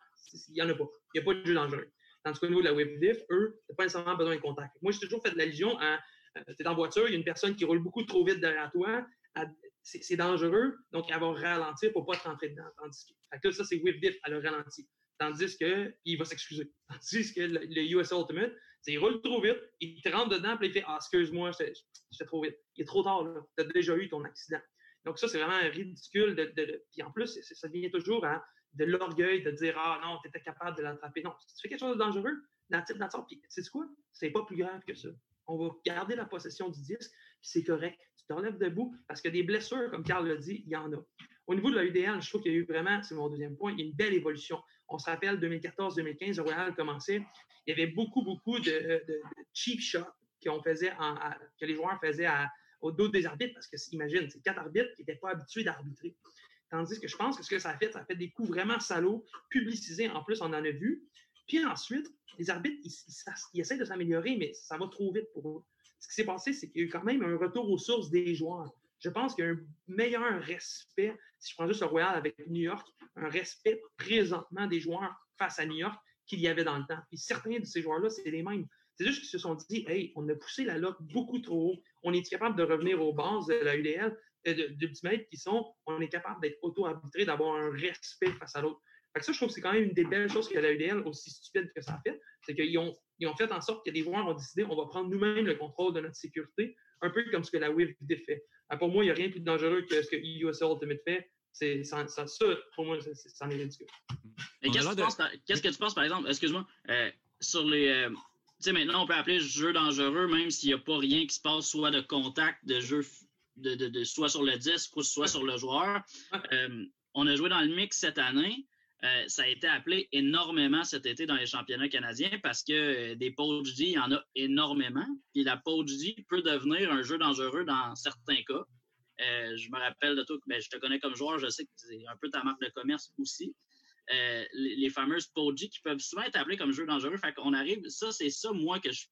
il n'y en a pas. Il n'y a pas de jeu dangereux. Tandis qu'au niveau de la Wave Diff, eux, n'ont pas nécessairement besoin de contact. Moi, j'ai toujours fait de l'allusion à. Euh, tu es en voiture, il y a une personne qui roule beaucoup trop vite derrière toi. C'est dangereux, donc elle va ralentir pour ne pas te rentrer dedans. Tandis que, ça, c'est Wave Diff, elle a ralenti. Tandis que, il va s'excuser. (laughs) Tandis que le, le USA Ultimate, il roule trop vite, il te rentre dedans, puis il fait Ah, excuse-moi, j'étais trop vite. Il est trop tard, Tu as déjà eu ton accident. Donc, ça, c'est vraiment ridicule. Puis en plus, ça devient toujours de l'orgueil de dire Ah non, tu étais capable de l'attraper. Non, si tu fais quelque chose de dangereux, nature, nature, puis sais quoi? C'est pas plus grave que ça. On va garder la possession du disque, puis c'est correct. Tu te relèves debout parce que des blessures, comme Carl l'a dit, il y en a. Au niveau de la UDL, je trouve qu'il y a eu vraiment, c'est mon deuxième point, une belle évolution. On se rappelle 2014-2015, le Royal a commencé. Il y avait beaucoup, beaucoup de, cheap shots que les joueurs faisaient au dos des arbitres, parce que imagine, c'est quatre arbitres qui n'étaient pas habitués d'arbitrer. Tandis que je pense que ce que ça a fait, ça a fait des coups vraiment salauds, publicisés en plus, on en a vu. Puis ensuite, les arbitres, ils, ils essaient de s'améliorer, mais ça va trop vite pour eux. Ce qui s'est passé, c'est qu'il y a eu quand même un retour aux sources des joueurs je pense qu'il y a un meilleur respect, si je prends juste le Royal avec New York, un respect présentement des joueurs face à New York qu'il y avait dans le temps. Et certains de ces joueurs-là, c'est les mêmes. C'est juste qu'ils se sont dit, hey, on a poussé la loque beaucoup trop haut. On est capable de revenir aux bases de la UDL, euh, de, qui sont, on est capable d'être auto-arbitré, d'avoir un respect face à l'autre. ça, je trouve que c'est quand même une des belles choses que la UDL, aussi stupide que ça a fait, c'est qu'ils ont, ils ont fait en sorte que les joueurs ont décidé, on va prendre nous-mêmes le contrôle de notre sécurité, un peu comme ce que la WIV fait. Ah, pour moi, il n'y a rien de plus dangereux que ce que USA Ultimate fait. C'est, ça, ça, pour moi, c'en est, ridicule. qu'est-ce, que tu penses, par exemple, excuse-moi, euh, sur les. Euh, tu sais, maintenant, on peut appeler jeu dangereux, même s'il n'y a pas rien qui se passe, soit de contact, de jeu, de, de, soit sur le disque, soit sur le joueur. Euh, on a joué dans le mix cette année. Euh, ça a été appelé énormément cet été dans les championnats canadiens parce que euh, des poach il y en a énormément. Puis la poach D peut devenir un jeu dangereux dans certains cas. Euh, je me rappelle de toi, ben, je te connais comme joueur, je sais que c'est un peu ta marque de commerce aussi. les, fameuses poach qui peuvent souvent être appelées comme jeu dangereux. Fait qu'on arrive, ça, c'est ça, moi, que je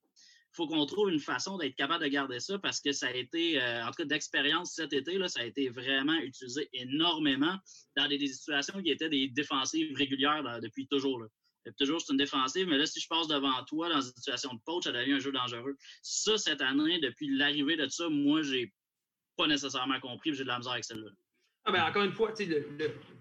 faut qu'on trouve une façon d'être capable de garder ça parce que ça a été, euh, en tout cas d'expérience cet été, là, ça a été vraiment utilisé énormément dans des, situations qui étaient des défensives régulières depuis toujours. Là. toujours, c'est une défensive, mais là, si je passe devant toi dans une situation de poach, ça devient un jeu dangereux. Ça, cette année, depuis l'arrivée de ça, moi, j'ai pas nécessairement compris, j'ai de la misère avec celle-là. Ah ben, encore une fois,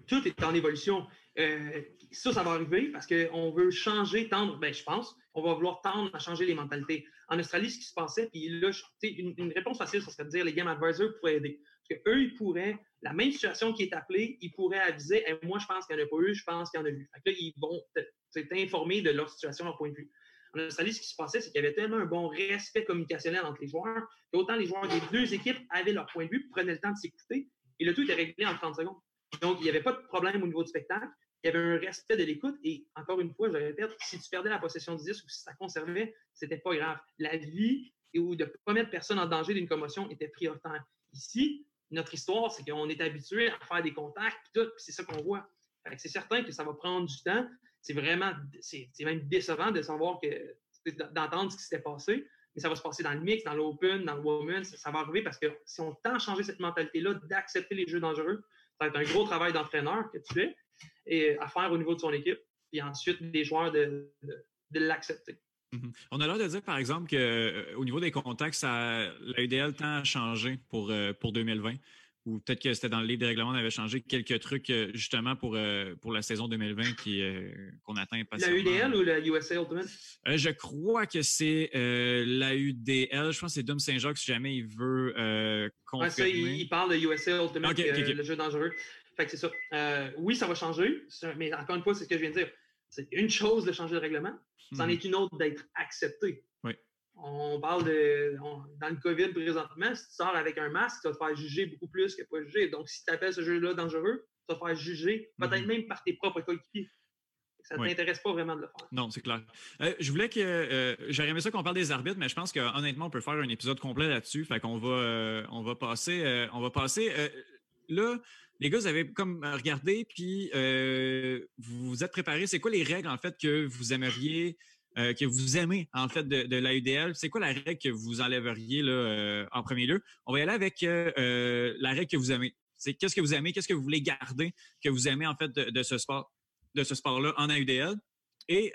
tout est en évolution. Euh, ça, ça va arriver parce qu'on veut changer, tendre, ben, je pense, on va vouloir tendre à changer les mentalités. En Australie, ce qui se passait, puis là, une, une réponse facile, ça serait de dire les game advisors pourraient aider. Parce qu'eux, ils pourraient, la même situation qui est appelée, ils pourraient aviser moi, je pense qu'il n'y en a pas eu, je pense qu'il y en a eu. Là, ils vont t'informer de leur situation, leur point de vue. En Australie, ce qui se passait, c'est qu'il y avait tellement un bon respect communicationnel entre les joueurs qu'autant les joueurs des deux équipes avaient leur point de vue, prenaient le temps de s'écouter, et le tout était réglé en 30 secondes. Donc, il n'y avait pas de problème au niveau du spectacle. Il y avait un respect de l'écoute. Et encore une fois, je répète, si tu perdais la possession du disque ou si ça conservait, c'était pas grave. La vie ou de ne pas mettre personne en danger d'une commotion était prioritaire. Ici, notre histoire, c'est qu'on est habitué à faire des contacts, puis tout, c'est ça qu'on voit. C'est certain que ça va prendre du temps. C'est vraiment, c'est même décevant de savoir que, d'entendre ce qui s'était passé, mais ça va se passer dans le mix, dans l'open, dans le woman, ça, va arriver parce que si on tente à changer cette mentalité-là, d'accepter les jeux dangereux, ça va être un gros travail d'entraîneur que tu fais et à faire au niveau de son équipe, puis ensuite des joueurs de, l'accepter. Mm-hmm. On a l'air de dire, par exemple, qu'au euh, niveau des contacts, ça, la UDL tend à changer pour, euh, pour 2020 ou peut-être que c'était dans le livre des règlements, on avait changé quelques trucs euh, justement pour, euh, pour la saison 2020 qui, euh, qu'on atteint La UDL ou la USA Ultimate? je crois que c'est la UDL. Je pense que c'est Dom Saint-Jacques si jamais il veut confirmer. il, parle de USA Ultimate, le jeu dangereux. Fait que c'est ça. oui, ça va changer, mais encore une fois, c'est ce que je viens de dire. C'est une chose de changer le règlement, c'en hmm. est une autre d'être accepté. On parle de. dans le COVID présentement, si tu sors avec un masque, tu vas te faire juger beaucoup plus que pas juger. Donc, si tu appelles ce jeu-là dangereux, tu vas te faire juger, peut-être mm-hmm. même par tes propres coéquipiers. Ça ne t'intéresse pas vraiment de le faire. Non, c'est clair. Euh, je voulais que. Euh, J'aurais aimé ça qu'on parle des arbitres, mais je pense qu'honnêtement, on peut faire un épisode complet là-dessus. Fait qu'on va, euh, on va passer. Euh, on va passer. là, les gars, vous avez comme regardé, puis vous vous êtes préparés. C'est quoi les règles, en fait, que vous aimeriez euh, que vous aimez, en fait, de, l'AUDL. C'est quoi la règle que vous enlèveriez là, euh, en premier lieu? On va y aller avec euh, la règle que vous aimez. C'est qu'est-ce que vous aimez, qu'est-ce que vous voulez garder, que vous aimez, en fait, de, ce sport, de ce sport-là en AUDL. Et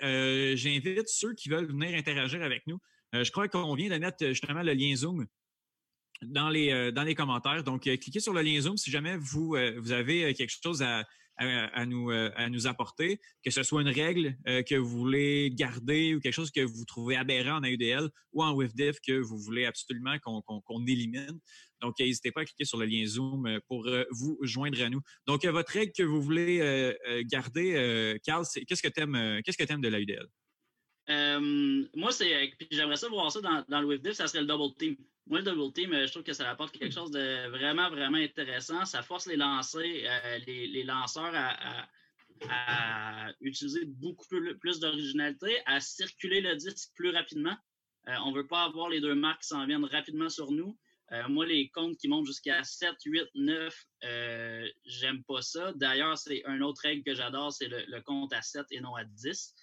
j'invite ceux qui veulent venir interagir avec nous. je crois qu'on vient de mettre justement le lien Zoom dans les, dans les commentaires. Donc, cliquez sur le lien Zoom si jamais vous, vous avez quelque chose à, à, nous, euh, à nous apporter, que ce soit une règle euh, que vous voulez garder ou quelque chose que vous trouvez aberrant en AUDL ou en WIFDIF que vous voulez absolument qu'on élimine. Donc, n'hésitez pas à cliquer sur le lien Zoom euh, pour vous joindre à nous. Donc, votre règle que vous voulez garder, Carl, qu'est-ce que tu aimes, qu'est-ce que de l'AUDL? Moi, c'est, j'aimerais ça voir ça dans, le WIFDIF, ça serait le double team. Moi, le double team, euh, je trouve que ça apporte quelque chose de vraiment, vraiment intéressant. Ça force les lancers, euh, les, lanceurs à, utiliser beaucoup plus, d'originalité, à circuler le disque plus rapidement. Euh, on ne veut pas avoir les deux marques qui s'en viennent rapidement sur nous. moi, les comptes qui montent jusqu'à 7, 8, 9, j'aime pas ça. D'ailleurs, c'est une autre règle que j'adore, c'est le, compte à 7 et non à 10.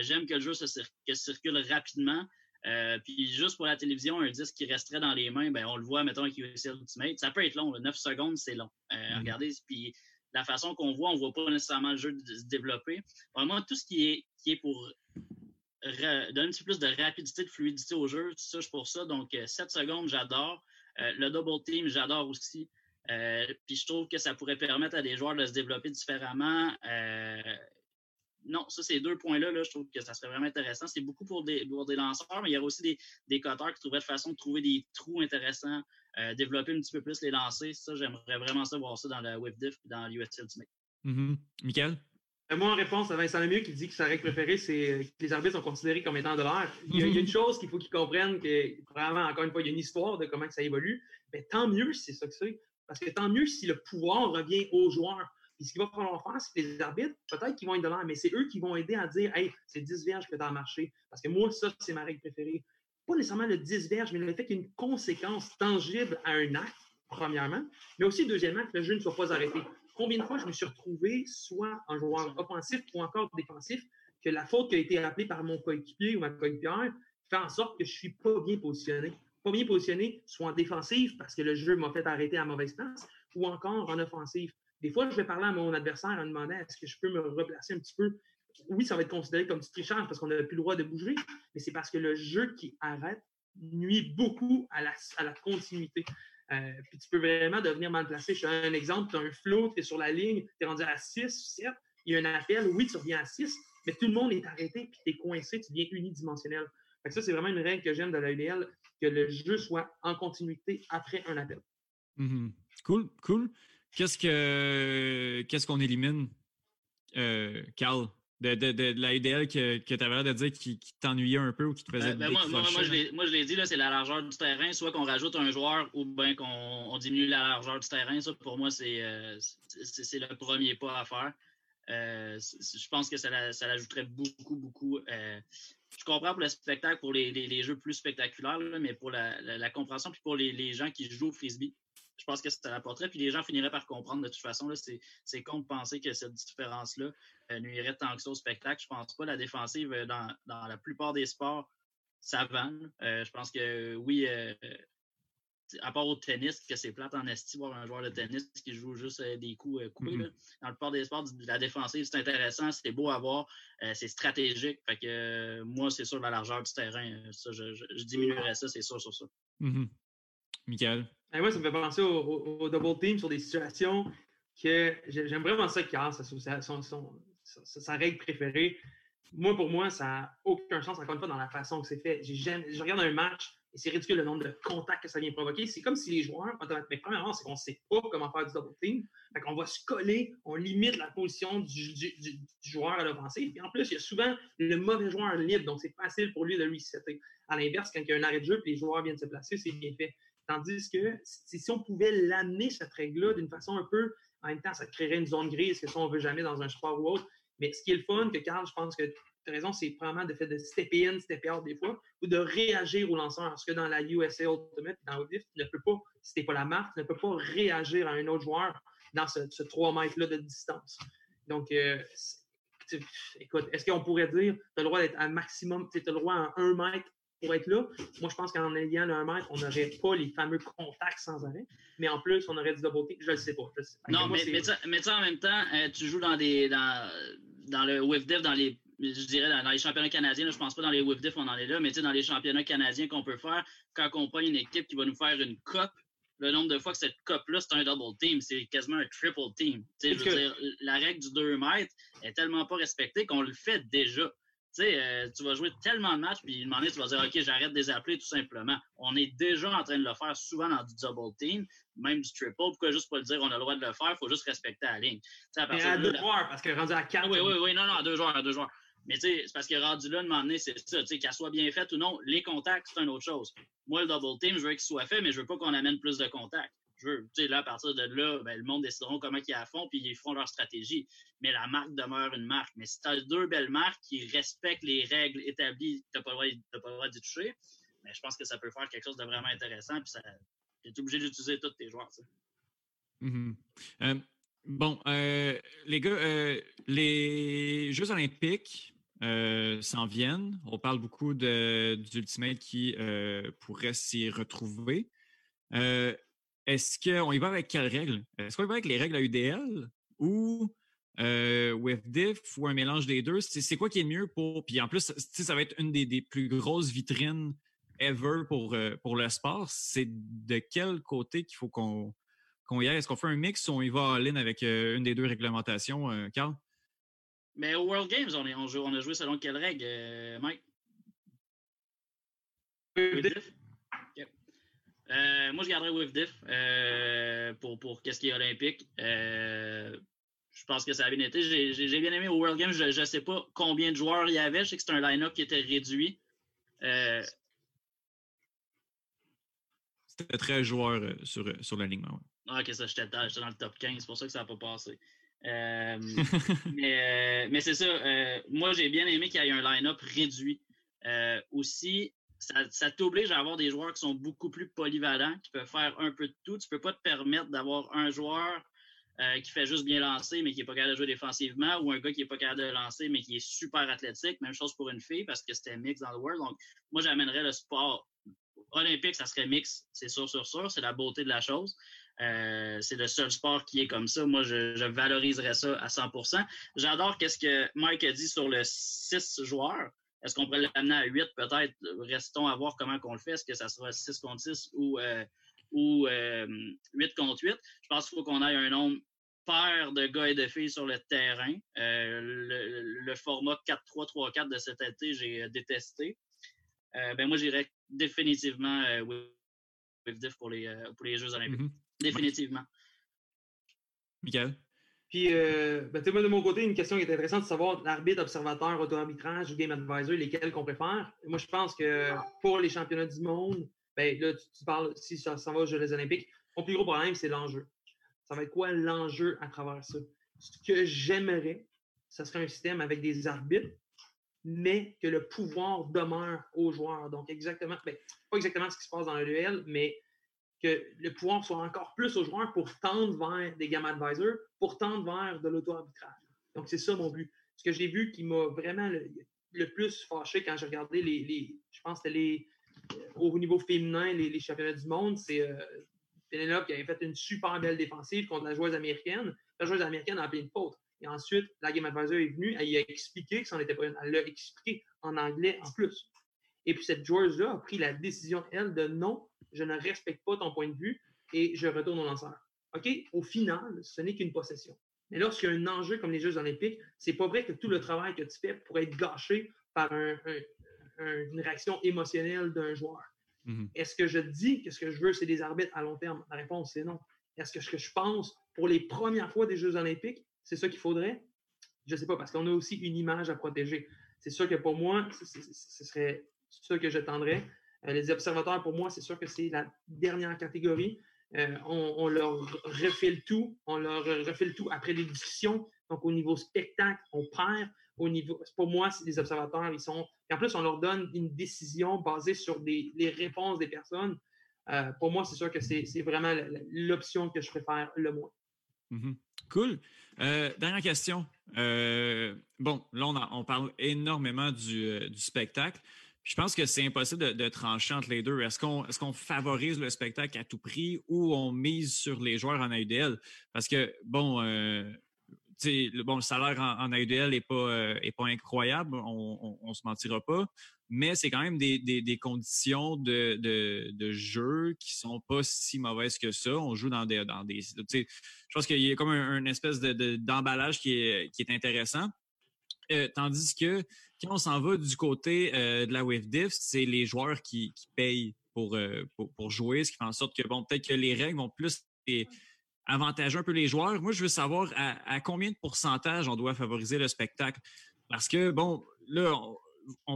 J'aime que le jeu se circule rapidement. Euh, puis juste pour la télévision, un disque qui resterait dans les mains, ben, on le voit, mettons, avec USL Ultimate. Ça peut être long, 9 secondes, c'est long. Euh, mm-hmm. Regardez, puis la façon qu'on voit, on ne voit pas nécessairement le jeu se développer. Vraiment, tout ce qui est, qui est pour donner un petit peu plus de rapidité, de fluidité au jeu, ça, je pour ça. Donc, 7 euh, secondes, j'adore. le double team, j'adore aussi. puis je trouve que ça pourrait permettre à des joueurs de se développer différemment non, ça, ces deux points-là, là, je trouve que ça serait vraiment intéressant. C'est beaucoup pour des, des lanceurs, mais il y a aussi des, des coteurs qui trouveraient de façon de trouver des trous intéressants, euh, développer un petit peu plus les lancers. Ça, j'aimerais vraiment ça voir ça dans la WebDiff et dans l'US Ultimate. Mm Michael? Euh, moi, en réponse à Vincent Lemieux qui dit que sa règle préférée, c'est euh, que les arbitres sont considérés comme étant de l'air. Il, y a une (laughs) chose qu'il faut qu'ils comprennent, que vraiment, encore une fois, il y a une histoire de comment ça évolue. Mais tant mieux si c'est ça que c'est. Parce que tant mieux si le pouvoir revient aux joueurs. Puis ce qu'il va falloir faire, c'est que les arbitres, peut-être qu'ils vont être de l'air, mais c'est eux qui vont aider à dire Hey, c'est 10 verges que tu as marché. Parce que moi, ça, c'est ma règle préférée. Pas nécessairement le 10 verges, mais le fait qu'il y ait une conséquence tangible à un acte, premièrement, mais aussi, deuxièmement, que le jeu ne soit pas arrêté. Combien de fois je me suis retrouvé, soit en joueur offensif ou encore défensif, que la faute qui a été appelée par mon coéquipier ou ma coéquipière fait en sorte que je ne suis pas bien positionné. Pas bien positionné, soit en défensive parce que le jeu m'a fait arrêter à mauvaise place, ou encore en offensive. Des fois, je vais parler à mon adversaire en demandant est-ce que je peux me replacer un petit peu? Oui, ça va être considéré comme du parce qu'on n'a plus le droit de bouger, mais c'est parce que le jeu qui arrête nuit beaucoup à la, continuité. Euh, puis tu peux vraiment devenir mal placé. Je te donne un exemple, tu as un flow, tu es sur la ligne, tu es rendu à 6, 7, il y a un appel, oui, tu reviens à 6, mais tout le monde est arrêté, puis tu es coincé, tu deviens unidimensionnel. Fait ça, c'est vraiment une règle que j'aime de l'IDL, que le jeu soit en continuité après un appel. Mm-hmm. Cool, cool. Qu'est-ce que qu'est-ce qu'on élimine, euh, Carl, de, de, de, la que, que tu avais l'air de dire qui, t'ennuyait un peu ou qui te faisait ben, ben moi, moi, je l'ai dit, c'est la largeur du terrain, soit qu'on rajoute un joueur ou bien qu'on diminue la largeur du terrain. Ça, pour moi, c'est euh, le premier pas à faire. Euh, je pense que ça, l'ajouterait beaucoup, beaucoup. Euh, je comprends pour le spectacle, pour les, les, jeux plus spectaculaires, mais pour la, la, compréhension, puis pour les, les, gens qui jouent au frisbee, je pense que ça l'apporterait. Puis les gens finiraient par comprendre de toute façon. C'est con de penser que cette différence-là euh, nuirait tant que ça au spectacle. Je pense pas. La défensive, dans, dans la plupart des sports, ça vanne. je pense que oui, à part au tennis, que c'est plate en esti voir un joueur de tennis qui joue juste euh, des coups euh, coupés. Mm-hmm. Dans le port des sports, la défensive, c'est intéressant, c'est beau à voir, euh, c'est stratégique. Fait que moi, c'est sûr, la largeur du terrain, ça, je, diminuerais ça, c'est sûr sur ça. Mm Michael? Moi, ça me fait penser au, double team sur des situations que j'aime vraiment ça, Carl, ça, sa règle préférée. Moi, pour moi, ça n'a aucun sens, encore une fois, dans la façon que c'est fait. Je regarde un match, et c'est ridicule le nombre de contacts que ça vient provoquer. C'est comme si les joueurs, mais premièrement, c'est qu'on ne sait pas comment faire du double team. Fait qu'on va se coller, on limite la position du, joueur à l'offensive. Et en plus, il y a souvent le mauvais joueur libre, donc c'est facile pour lui de resetter. À l'inverse, quand il y a un arrêt de jeu et les joueurs viennent se placer, c'est bien fait. Tandis que si on pouvait l'amener, cette règle-là, d'une façon un peu, en même temps, ça créerait une zone grise que ça, on veut jamais dans un sport ou autre. Mais ce qui est le fun, que Carl, je pense que tu as raison, c'est probablement de fait de step in, step out des fois, ou de réagir au lanceur. Parce que dans la USA Ultimate, dans Odif, tu ne peux pas, si tu n'es pas la marque, tu ne peux pas réagir à un autre joueur dans ce, 3 mètres-là de distance. Donc, euh, écoute, est-ce qu'on pourrait dire, tu as le droit d'être à maximum, tu as le droit à 1 mètre pour être là. Moi, je pense qu'en ayant le 1 mètre, on n'aurait pas les fameux contacts sans arrêt. Mais en plus, on aurait du double Je ne le sais pas. Non, mais, mais, en même temps, euh, tu joues dans des dans, dans le WIFDIF, dans les je dirais dans, les championnats canadiens, je je pense pas dans les WIFDIF, on en est là, mais dans les championnats canadiens qu'on peut faire, quand on prend une équipe qui va nous faire une coupe, le nombre de fois que cette coupe-là, c'est un double team, c'est quasiment un triple team. Je veux dire, la règle du 2 mètres est tellement pas respectée qu'on le fait déjà. Euh, tu vas jouer tellement de matchs, puis il moment tu vas dire OK, j'arrête de les appeler tout simplement. On est déjà en train de le faire souvent dans du double team, même du triple. Pourquoi juste pas le dire on a le droit de le faire, il faut juste respecter la ligne. À, Mais à deux joueurs, parce que rendu à quatre. Oui, oui, oui, non, non, à deux joueurs, à deux joueurs. Mais tu sais, c'est parce que rendu là, de moment donné, c'est ça. Tu sais, qu'elle soit bien faite ou non, les contacts, c'est une autre chose. Moi, le double team, je veux qu'il soit fait, mais je veux pas qu'on amène plus de contacts. Là, à partir de là, ben, le monde décideront comment ils à fond, puis ils feront leur stratégie. Mais la marque demeure une marque. Mais si tu as deux belles marques qui respectent les règles établies, tu n'as pas le droit d'y toucher, ben, je pense que ça peut faire quelque chose de vraiment intéressant, puis tu es obligé d'utiliser tous tes joueurs. Mm-hmm. Euh, bon, euh, les gars, euh, les Jeux olympiques, s'en viennent. On parle beaucoup d'Ultimate qui pourrait s'y retrouver. Est-ce qu'on y va avec quelles règles? Est-ce qu'on y va avec les règles à UDL ou with diff ou un mélange des deux? C'est quoi qui est mieux pour. Puis en plus, ça va être une des, plus grosses vitrines ever pour, pour le sport. C'est de quel côté qu'il faut qu'on y aille? Est-ce qu'on fait un mix ou on y va en ligne avec une des deux réglementations, Carl? Mais au World Games, on, est, on, joue, on a joué selon quelle règle, euh, Mike? With euh, moi, je garderais with diff euh, pour, pour qu'est-ce qui est olympique. je pense que ça a bien été. J'ai bien aimé au World Games. Je ne sais pas combien de joueurs il y avait. Je sais que c'était un line-up qui était réduit. C'était 13 joueurs sur, sur l'alignement. Ah, ok, ça, j'étais dans le top 15. C'est pour ça que ça n'a pas passé. Euh, (laughs) mais, euh, mais c'est ça. Euh, moi, j'ai bien aimé qu'il y ait un line-up réduit. aussi, ça, t'oblige à avoir des joueurs qui sont beaucoup plus polyvalents, qui peuvent faire un peu de tout. Tu peux pas te permettre d'avoir un joueur qui fait juste bien lancer, mais qui n'est pas capable de jouer défensivement, ou un gars qui n'est pas capable de lancer, mais qui est super athlétique. Même chose pour une fille, parce que c'était mix dans le World. Donc, moi, j'amènerais le sport olympique, ça serait mix, c'est sûr, sûr, sûr. C'est la beauté de la chose. Euh, c'est le seul sport qui est comme ça. Moi, je, valoriserais ça à 100% J'adore ce que Mike a dit sur le 6 joueurs. Est-ce qu'on pourrait l'amener à 8 peut-être? Restons à voir comment on le fait. Est-ce que ça sera 6 contre 6 ou, euh, ou 8 contre 8. Je pense qu'il faut qu'on ait un nombre paire de gars et de filles sur le terrain. le, format 4-3-3-4 de cet été, j'ai détesté. ben moi, j'irais définitivement with diff pour les, pour les Jeux olympiques. Mm-hmm. Définitivement. Michael? Puis, euh, ben, de mon côté, une question qui est intéressante, de savoir l'arbitre, observateur, auto-arbitrage ou game advisor, lesquels qu'on préfère. Moi, je pense que pour les championnats du monde, ben, là, tu, parles, si ça, va aux Jeux olympiques, mon plus gros problème, c'est l'enjeu. Ça va être quoi l'enjeu à travers ça? Ce que j'aimerais, ce serait un système avec des arbitres, mais que le pouvoir demeure aux joueurs. Donc, exactement, ben, pas exactement ce qui se passe dans le duel, mais que le pouvoir soit encore plus aux joueurs pour tendre vers des gamma advisors, pour tendre vers de l'auto-arbitrage. Donc, c'est ça mon but. Ce que j'ai vu qui m'a vraiment le, plus fâché quand j'ai regardé les, je pense les, euh, au niveau féminin, les, championnats du monde, c'est euh, Penelope qui avait fait une super belle défensive contre la joueuse américaine. La joueuse américaine a appelé une faute. Et ensuite, la Game Advisor est venue, elle a expliqué que ça n'était pas une. Elle l'a expliqué en anglais en plus. Et puis cette joueuse-là a pris la décision, elle, de non, je ne respecte pas ton point de vue et je retourne au lanceur. OK? Au final, ce n'est qu'une possession. Mais lorsqu'il y a un enjeu comme les Jeux olympiques, c'est pas vrai que tout le travail que tu fais pourrait être gâché par une réaction émotionnelle d'un joueur. Mm-hmm. Est-ce que je dis que ce que je veux, c'est des arbitres à long terme? La réponse, c'est non. Est-ce que ce que je pense pour les premières fois des Jeux olympiques, c'est ça qu'il faudrait? Je ne sais pas, parce qu'on a aussi une image à protéger. C'est sûr que pour moi, ce serait ça que j'attendrais. Euh, les observateurs, pour moi, c'est sûr que c'est la dernière catégorie. Euh, on, leur refait le tout. On leur refait le tout après des discussions. Donc, au niveau spectacle, on perd. Au niveau, pour moi, les observateurs, ils sont. En plus, on leur donne une décision basée sur les réponses des personnes. Euh, pour moi, c'est sûr que c'est vraiment l'option que je préfère le moins. Mm-hmm. Cool. dernière question. bon, là, on, parle énormément du spectacle. Je pense que c'est impossible de, trancher entre les deux. Est-ce qu'on est favorise le spectacle à tout prix ou on mise sur les joueurs en AUDL? Parce que, bon, euh, le, bon, salaire en, AUDL n'est pas, euh, pas incroyable, on ne se mentira pas, mais c'est quand même des, des, conditions de, de, jeu qui sont pas si mauvaises que ça. On joue dans des... Dans des je pense qu'il y a comme un, une espèce d'emballage qui, est, qui est intéressant. Euh, tandis que quand on s'en va du côté euh, de la WaveDiff, c'est les joueurs qui, payent euh, pour, pour, jouer, ce qui fait en sorte que, bon, peut-être que les règles vont plus avantager un peu les joueurs. Moi, je veux savoir à, combien de pourcentage on doit favoriser le spectacle? Parce que, bon, là, on,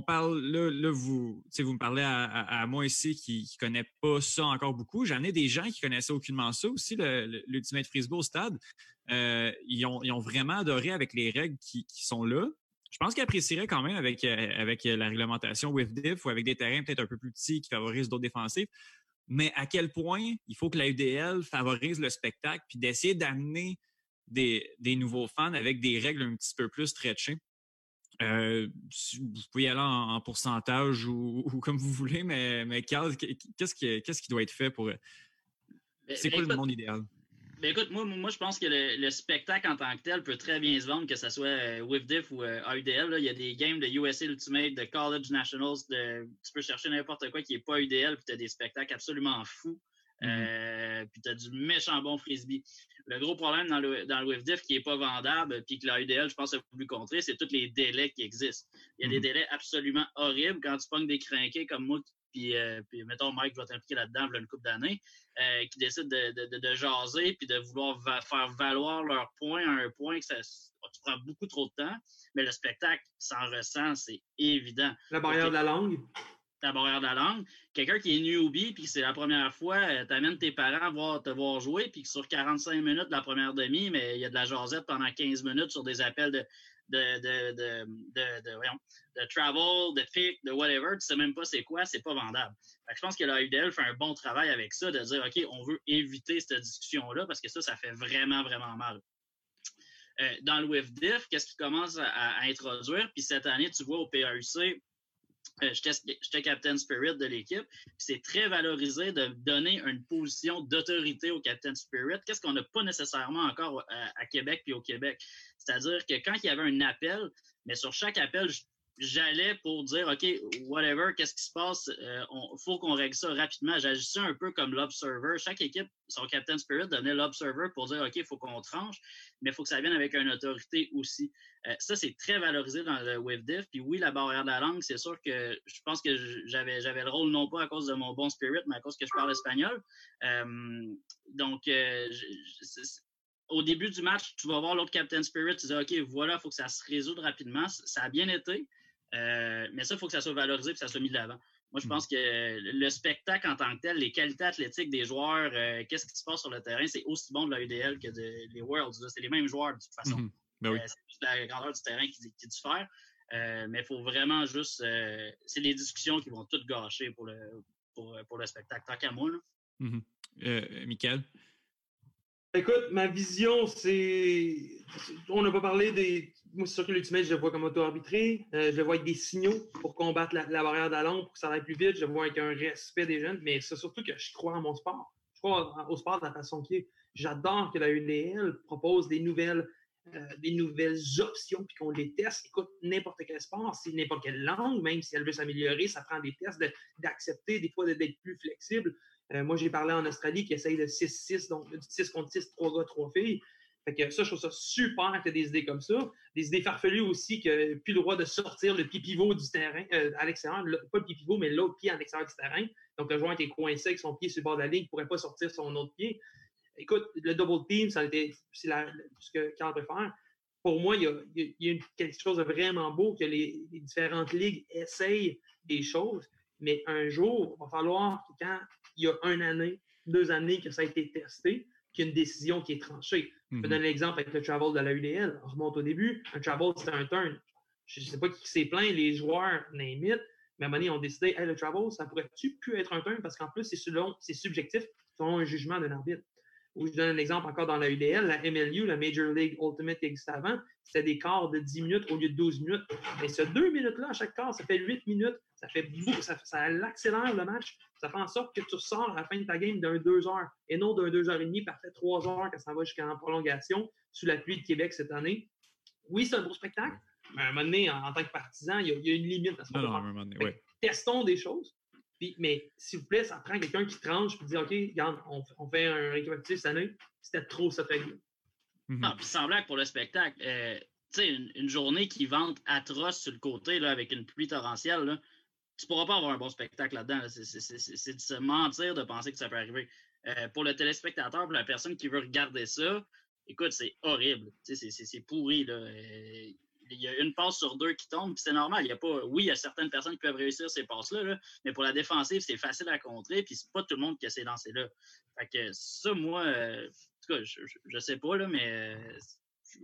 parle, là, vous, vous me parlez à, moi ici qui ne connaît pas ça encore beaucoup. J'en ai des gens qui connaissaient aucunement ça aussi, l'Ultimate Frisbee au stade. ils, ont, vraiment adoré avec les règles qui sont là je pense qu'il apprécierait quand même avec, euh, euh, la réglementation with diff ou avec des terrains peut-être un peu plus petits qui favorisent d'autres défensifs. Mais à quel point il faut que la UDL favorise le spectacle puis d'essayer d'amener des, nouveaux fans avec des règles un petit peu plus stretchées? Euh, vous pouvez y aller en, pourcentage ou, comme vous voulez, mais, mais qu'est-ce qui, qu'est-ce qui doit être fait pour. Ben, c'est quoi le monde idéal? Écoute, moi, moi, je pense que le, spectacle en tant que tel peut très bien se vendre, que ce soit euh, WIFDIF ou euh, AUDL. Il y a des games de USA Ultimate, de College Nationals, de, tu peux chercher n'importe quoi qui n'est pas UDL, puis tu as des spectacles absolument fous. Mm-hmm. Euh, puis tu as du méchant bon frisbee. Le gros problème dans le, dans le qui n'est pas vendable, puis que l'AUDL, je pense, a voulu contrer, c'est tous les délais qui existent. Il y a des mm-hmm. délais absolument horribles quand tu pognes des crinqués comme moi puis, euh, puis mettons, Mike va t'impliquer là-dedans une couple d'années, euh, qui décident de, de, jaser puis de vouloir faire valoir leur point à un point que ça tu prends beaucoup trop de temps, mais le spectacle s'en ressent, c'est évident. La barrière de la langue? Barrière de la langue. Quelqu'un qui est newbie, puis c'est la première fois, euh, tu amènes tes parents voir, te voir jouer, puis sur 45 minutes de la première demi, mais il y a de la jasette pendant 15 minutes sur des appels de, de, de, de, de, travel, de pick, de whatever, tu sais même pas c'est quoi, c'est pas vendable. je pense que la UDL fait un bon travail avec ça, de dire, OK, on veut éviter cette discussion-là parce que ça, ça fait vraiment, vraiment mal. Euh, dans le WIFDIF, qu'est-ce qui commence à, introduire? Puis cette année, tu vois, au PAUC, euh, j'étais Captain Spirit de l'équipe. C'est très valorisé de donner une position d'autorité au Captain Spirit. Qu'est-ce qu'on n'a pas nécessairement encore à, Québec puis au Québec? C'est-à-dire que quand il y avait un appel, mais sur chaque appel, j'allais pour dire, OK, whatever, qu'est-ce qui se passe? Il faut qu'on règle ça rapidement. J'agissais un peu comme l'observer. Chaque équipe, son Captain Spirit donnait l'observer pour dire, OK, il faut qu'on tranche, mais il faut que ça vienne avec une autorité aussi. ça, c'est très valorisé dans le WaveDiff. Puis oui, la barrière de la langue, c'est sûr que je pense que j'avais, j'avais le rôle non pas à cause de mon bon spirit, mais à cause que je parle espagnol. donc, au début du match, tu vas voir l'autre Captain Spirit, tu dis OK, voilà, il faut que ça se résoudre rapidement. Ça a bien été, euh, mais ça, il faut que ça soit valorisé et que ça soit mis de l'avant. Moi, je mm. pense que le spectacle en tant que tel, les qualités athlétiques des joueurs, euh, qu'est-ce qui se passe sur le terrain, c'est aussi bon de la UDL que de, les Worlds. C'est les mêmes joueurs de toute façon. Mm-hmm. Ben euh, c'est juste la grandeur du terrain qui, qui diffère. mais il faut vraiment juste. c'est les discussions qui vont tout gâcher pour le, pour, pour le spectacle. Tant qu'à moi. Là. Mm-hmm. Michael? Écoute, ma vision, c'est. On n'a pas parlé des. Moi, c'est sûr que l'ultimate, je le vois comme auto-arbitré. Euh, je le vois avec des signaux pour combattre la, barrière de pour que ça aille plus vite. Je le vois avec un respect des jeunes. Mais c'est surtout que je crois en mon sport. Je crois au sport de la façon qui est. J'adore que la UNL propose des nouvelles, euh, des nouvelles options puis qu'on les teste. Écoute, n'importe quel sport, c'est n'importe quelle langue, même si elle veut s'améliorer, ça prend des tests d'accepter, des fois d'être plus flexible. Euh, moi, j'ai parlé en Australie qui essaye de 6-6, donc 6 contre 6, 3 gars, 3 filles. Fait que ça, je trouve ça super que des idées comme ça. Des idées farfelues aussi que plus le droit de sortir le pied pivot du terrain euh, à l'extérieur, pas le pied pivot, mais l'autre pied à l'extérieur du terrain. Donc le joueur était coincé avec son pied sur le bord de la ligne, il ne pourrait pas sortir son autre pied. Écoute, le double team, ça a été c'est ce que Carl peut faire. Pour moi, il y a, quelque chose de vraiment beau que les, les différentes ligues essayent des choses. Mais un jour, il va falloir que quand il y a une année, deux années que ça a été testé, qu'il y a une décision qui est tranchée. Je peux mhm. donner l'exemple avec le travel de la UDL. On remonte au début. Un travel, c'était un turn. Je ne sais pas qui s'est plaint, les joueurs, name mais à un moment donné, ils ont décidé, hey, le travel, ça pourrait-tu plus être un turn? Parce qu'en plus, c'est subjectif selon un jugement d'un arbitre. Ou je donne un exemple encore dans la UDL, la MLU, la Major League Ultimate qui existait avant, c'était des quarts de 10 minutes au lieu de 12 minutes. Mais ce deux minutes-là, à chaque quart, ça fait 8 minutes. Ça fait ça, ça accélère le match. Ça fait en sorte que tu ressors à la fin de ta game d'un 2 heures et non d'un 2 heures et demie, parfait 3 heures quand ça va jusqu'à prolongation sous la pluie de Québec cette année. Oui, c'est un beau spectacle, mais à un moment donné, en, tant que partisan, il y, a, une limite à ce moment-là. Testons des choses mais s'il vous plaît, ça prend quelqu'un qui tranche et dit OK, regarde, on, fait un récapitulatif cette année. C'était trop cette règle. Mm -hmm. puis semblait que pour le spectacle, euh, tu sais, une, journée qui vente atroce sur le côté là, avec une pluie torrentielle, là, tu pourras pas avoir un bon spectacle là-dedans. C'est de se mentir de penser que ça peut arriver. Euh, pour le téléspectateur, pour la personne qui veut regarder ça, écoute, c'est horrible. C'est pourri. Là. Euh, il y a une passe sur deux qui tombe, c'est normal. Il y a pas, oui, il y a certaines personnes qui peuvent réussir ces passes-là, mais pour la défensive, c'est facile à contrer, puis c'est pas tout le monde qui a ces lancers-là. Fait que ça, moi, euh, cas, je, je, sais pas, là, mais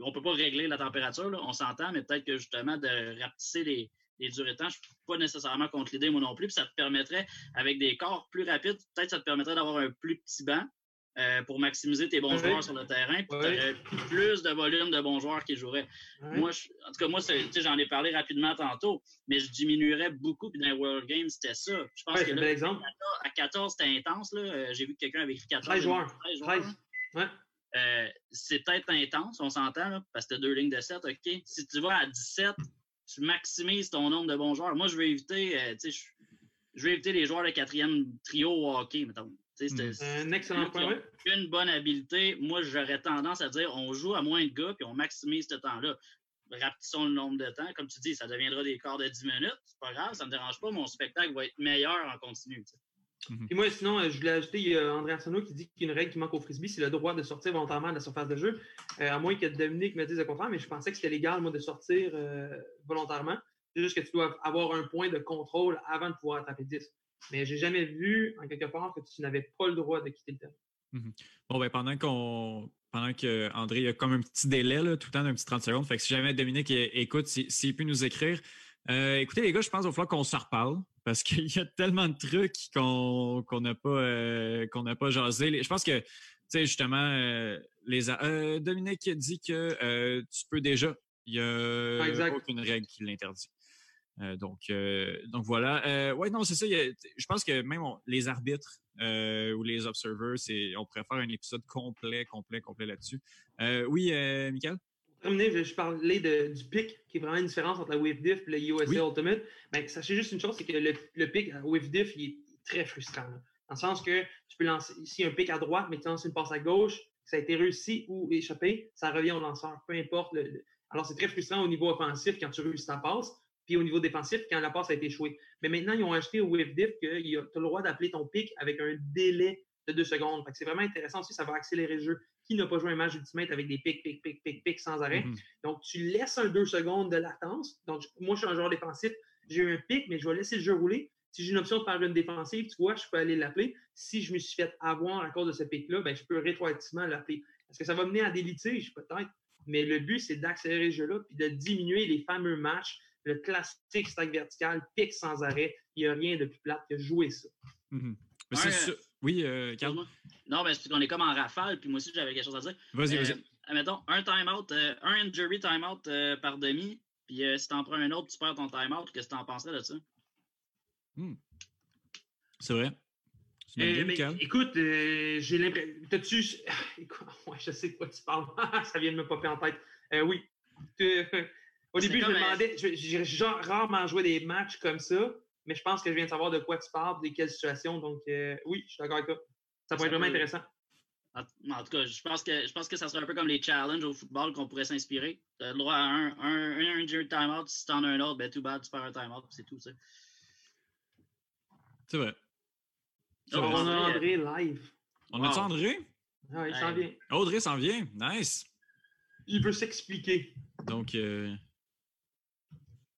on peut pas régler la température, là, on s'entend, mais peut-être que justement, de rapetisser les, les durées de temps, je suis pas nécessairement contre l'idée, moi non plus, puis ça te permettrait, avec des corps plus rapides, peut-être ça te permettrait d'avoir un plus petit banc, euh, pour maximiser tes bons joueurs sur le terrain. Puis tu aurais plus de volume de bons joueurs qui joueraient. Moi, en tout cas, moi, j'en ai parlé rapidement tantôt, mais je diminuerais beaucoup. Puis dans les World Games, c'était ça. Je pense que là, exemple. à 14, c'était intense. Euh, j'ai vu que quelqu'un avait écrit 14. 13 joueurs. 13 joueurs. Ouais. Euh, c'est peut-être intense, on s'entend, parce que tu as deux lignes de 7, OK. Si tu vas à 17, tu maximises ton nombre de bons joueurs. Moi, je vais éviter, je, je vais éviter les joueurs de quatrième trio au hockey, mettons. Un excellent point. Une bonne habileté. Moi, j'aurais tendance à dire on joue à moins de gars puis on maximise ce temps-là. Rapetissons le nombre de temps. Comme tu dis, ça deviendra des quarts de 10 minutes. C'est pas grave, ça ne me dérange pas. Mon spectacle va être meilleur en continu. Hmm. Et moi, sinon, euh, je voulais ajouter, il y a André Arsenault qui dit qu'il y a une règle qui manque au frisbee, c'est le droit de sortir volontairement de la surface de jeu. Euh, à moins que Dominique me dise le contraire, mais je pensais que c'était légal, moi, de sortir euh, volontairement. C'est juste que tu dois avoir un point de contrôle avant de pouvoir taper 10 mais j'ai jamais vu, en quelque part, que tu n'avais pas le droit de quitter le terrain. Mhm. Bon, ben, pendant qu'on pendant que André a comme un petit délai, là, tout le temps d'un petit 30 secondes. Fait que si jamais Dominique écoute, s'il peut nous écrire. Euh, écoutez, les gars, je pense qu'il va falloir qu'on se reparle parce (laughs) qu'il y a tellement de trucs qu'on n'a pas, euh, qu'on n'a pas jasé. Je pense que, tu sais, justement, euh, les, Dominique dit que tu peux déjà. Il n'y a aucune règle qui l'interdit. Euh, donc, euh, donc voilà. Euh, ouais, non, c'est ça. je pense que même les arbitres ou les observers, on pourrait faire un épisode complet, complet, complet là-dessus. oui, Michael? Terminer, je, parlais du pic, qui est vraiment une différence entre la Wave Diff et le USA Ultimate. Ben, sachez juste une chose, c'est que le, le pic à Wave Diff, il est très frustrant. Dans le sens que tu peux lancer ici un pic à droite, mais tu lances une passe à gauche, ça a été réussi ou échappé, ça revient au lanceur, peu importe. Alors, c'est très frustrant au niveau offensif quand tu réussis ta passe, puis au niveau défensif quand la passe a été échouée. Mais maintenant, ils ont acheté au Wave Diff que tu as le droit d'appeler ton pic avec un délai de deux secondes. C'est vraiment intéressant aussi, ça va accélérer le jeu. Qui n'a pas joué un match Ultimate avec des pics, pics, pics, pics, pics sans arrêt? Mm-hmm. Donc, tu laisses un deux secondes de latence. Donc, moi, je suis un joueur défensif, j'ai eu un pic, mais je vais laisser le jeu rouler. Si j'ai une option de faire une défensive, tu vois, je peux aller l'appeler. Si je me suis fait avoir à cause de ce pic-là, ben, je peux rétroactivement l'appeler. Est-ce que ça va mener à des litiges? Peut-être. Mais le but, c'est d'accélérer ce jeu-là puis de diminuer les fameux matchs, le classique stack vertical, pic sans arrêt. Il n'y a rien de plus plate que jouer ça. Mm-hmm. Oui, euh, Non, mais c'est qu'on est comme en rafale, puis moi aussi, j'avais quelque chose à dire. Vas-y, vas-y. Euh, mettons, un timeout, euh, un injury timeout euh, par demi, puis si t'en prends un autre, tu perds ton timeout. Qu'est-ce que t'en penserais de ça? Hmm. C'est vrai. Euh, écoute, euh, j'ai l'impression. T'as-tu. (sighs) (laughs) Ouais, je sais de quoi tu parles. (laughs) ça vient de me popper en tête. Euh, oui. (laughs) Au début, je me demandais. J'ai rarement joué des matchs comme ça, mais je pense que je viens de savoir de quoi tu parles, de quelle situation. Donc, oui, je suis d'accord avec toi. Ça pourrait être vraiment intéressant. En, tout cas, je pense, que, je pense que ça serait un peu comme les challenges au football qu'on pourrait s'inspirer. Tu as le droit à un, un, un, un timeout. Si tu en as un autre, ben tout bad, tu perds un timeout, c'est tout. C'est vrai. On a André live. On a-tu André? Ah, il s'en vient. Audrey s'en vient. Nice. Il veut s'expliquer. Donc, euh...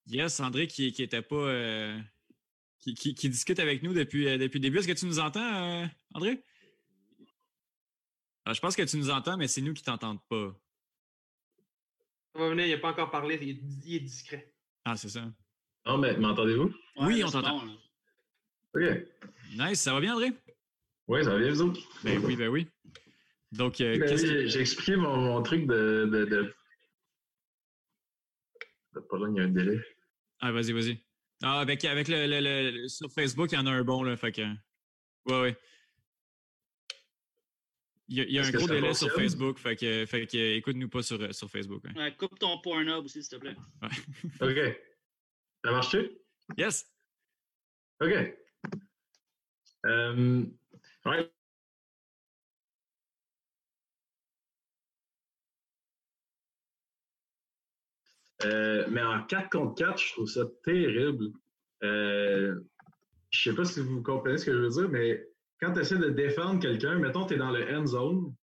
yes, André qui n'était pas. Euh... Qui, qui, qui, discute avec nous depuis, euh, depuis le début. Est-ce que tu nous entends, euh, André? Ah, je pense que tu nous entends, mais c'est nous qui ne t'entendons pas. Ça va venir, il n'a pas encore parlé, il est, discret. Ah, c'est ça. Non, mais m'entendez-vous? oui, on t'entend. OK. Nice. Ça va bien, André? Oui, ça va bien, vous autres? Ben oui, ben oui. Donc, euh, ben j'ai expliqué mon, truc de. de, de... Pas il y a un délai. Ah, vas-y, vas-y. Ah, avec, avec le, le, Sur Facebook, il y en a un bon, là. Fait que. Ouais, ouais. Il y a, un gros délai sur Facebook, fait que, fait que écoute-nous pas sur, sur Facebook. Hein. Ouais, coupe ton Pornhub aussi, s'il te plaît. (laughs) OK. Ça marche-tu? Yes. OK. Euh, ouais. Euh, mais en 4 contre 4, je trouve ça terrible. Euh, je sais pas si vous comprenez ce que je veux dire, mais quand tu essaies de défendre quelqu'un, mettons, tu es dans le end zone,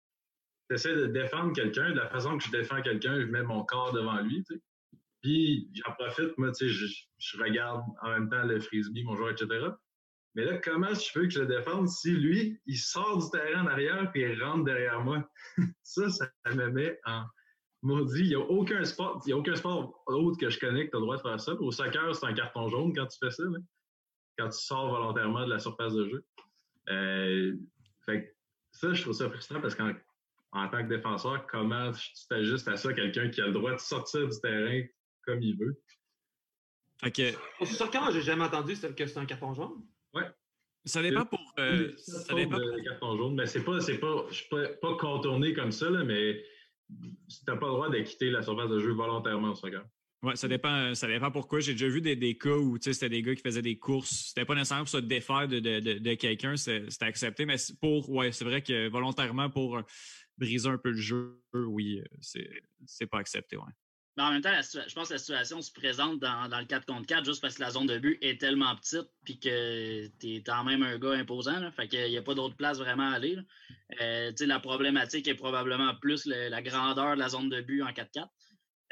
tu essaies de défendre quelqu'un, de la façon que je défends quelqu'un, je mets mon corps devant lui. Puis j'en profite, moi, tu sais, je, je, regarde en même temps le frisbee, mon joueur, etc. Mais là, comment je veux que je le défende si lui, il sort du terrain en arrière puis il rentre derrière moi? (laughs) ça, ça me met en maudit. Il n'y a aucun sport, il y a aucun sport autre que je connais que tu as le droit de faire ça. Au soccer, c'est un carton jaune quand tu fais ça, quand tu sors volontairement de la surface de jeu. Euh, fait ça, je trouve ça frustrant parce qu'en en tant que défenseur, comment tu t'ajustes à ça, quelqu'un qui a le droit de sortir du terrain comme il veut? Okay. Au soccer, j'ai jamais entendu que c'est un carton jaune. Ouais. Ça dépend pour. Euh, ça dépend pour... carton jaune, mais c'est pas, c'est pas, je suis pas, pas contourné comme ça, là, mais tu n'as pas le droit de quitter la surface de jeu volontairement au soccer. Oui, ça dépend, ça dépend pourquoi. J'ai déjà vu des, cas où c'était des gars qui faisaient des courses. C'était pas nécessairement pour se défaire de, de, de, quelqu'un, c'était accepté, mais pour, ouais, c'est vrai que volontairement pour briser un peu le jeu, oui, c'est pas accepté, ouais. En même temps, je pense que la situation se présente dans, dans, le 4 contre 4 juste parce que la zone de but est tellement petite puis que tu es quand même un gars imposant. Là, fait qu'il n'y a pas d'autre place vraiment à aller. Euh, la problématique est probablement plus la grandeur de la zone de but en 4-4.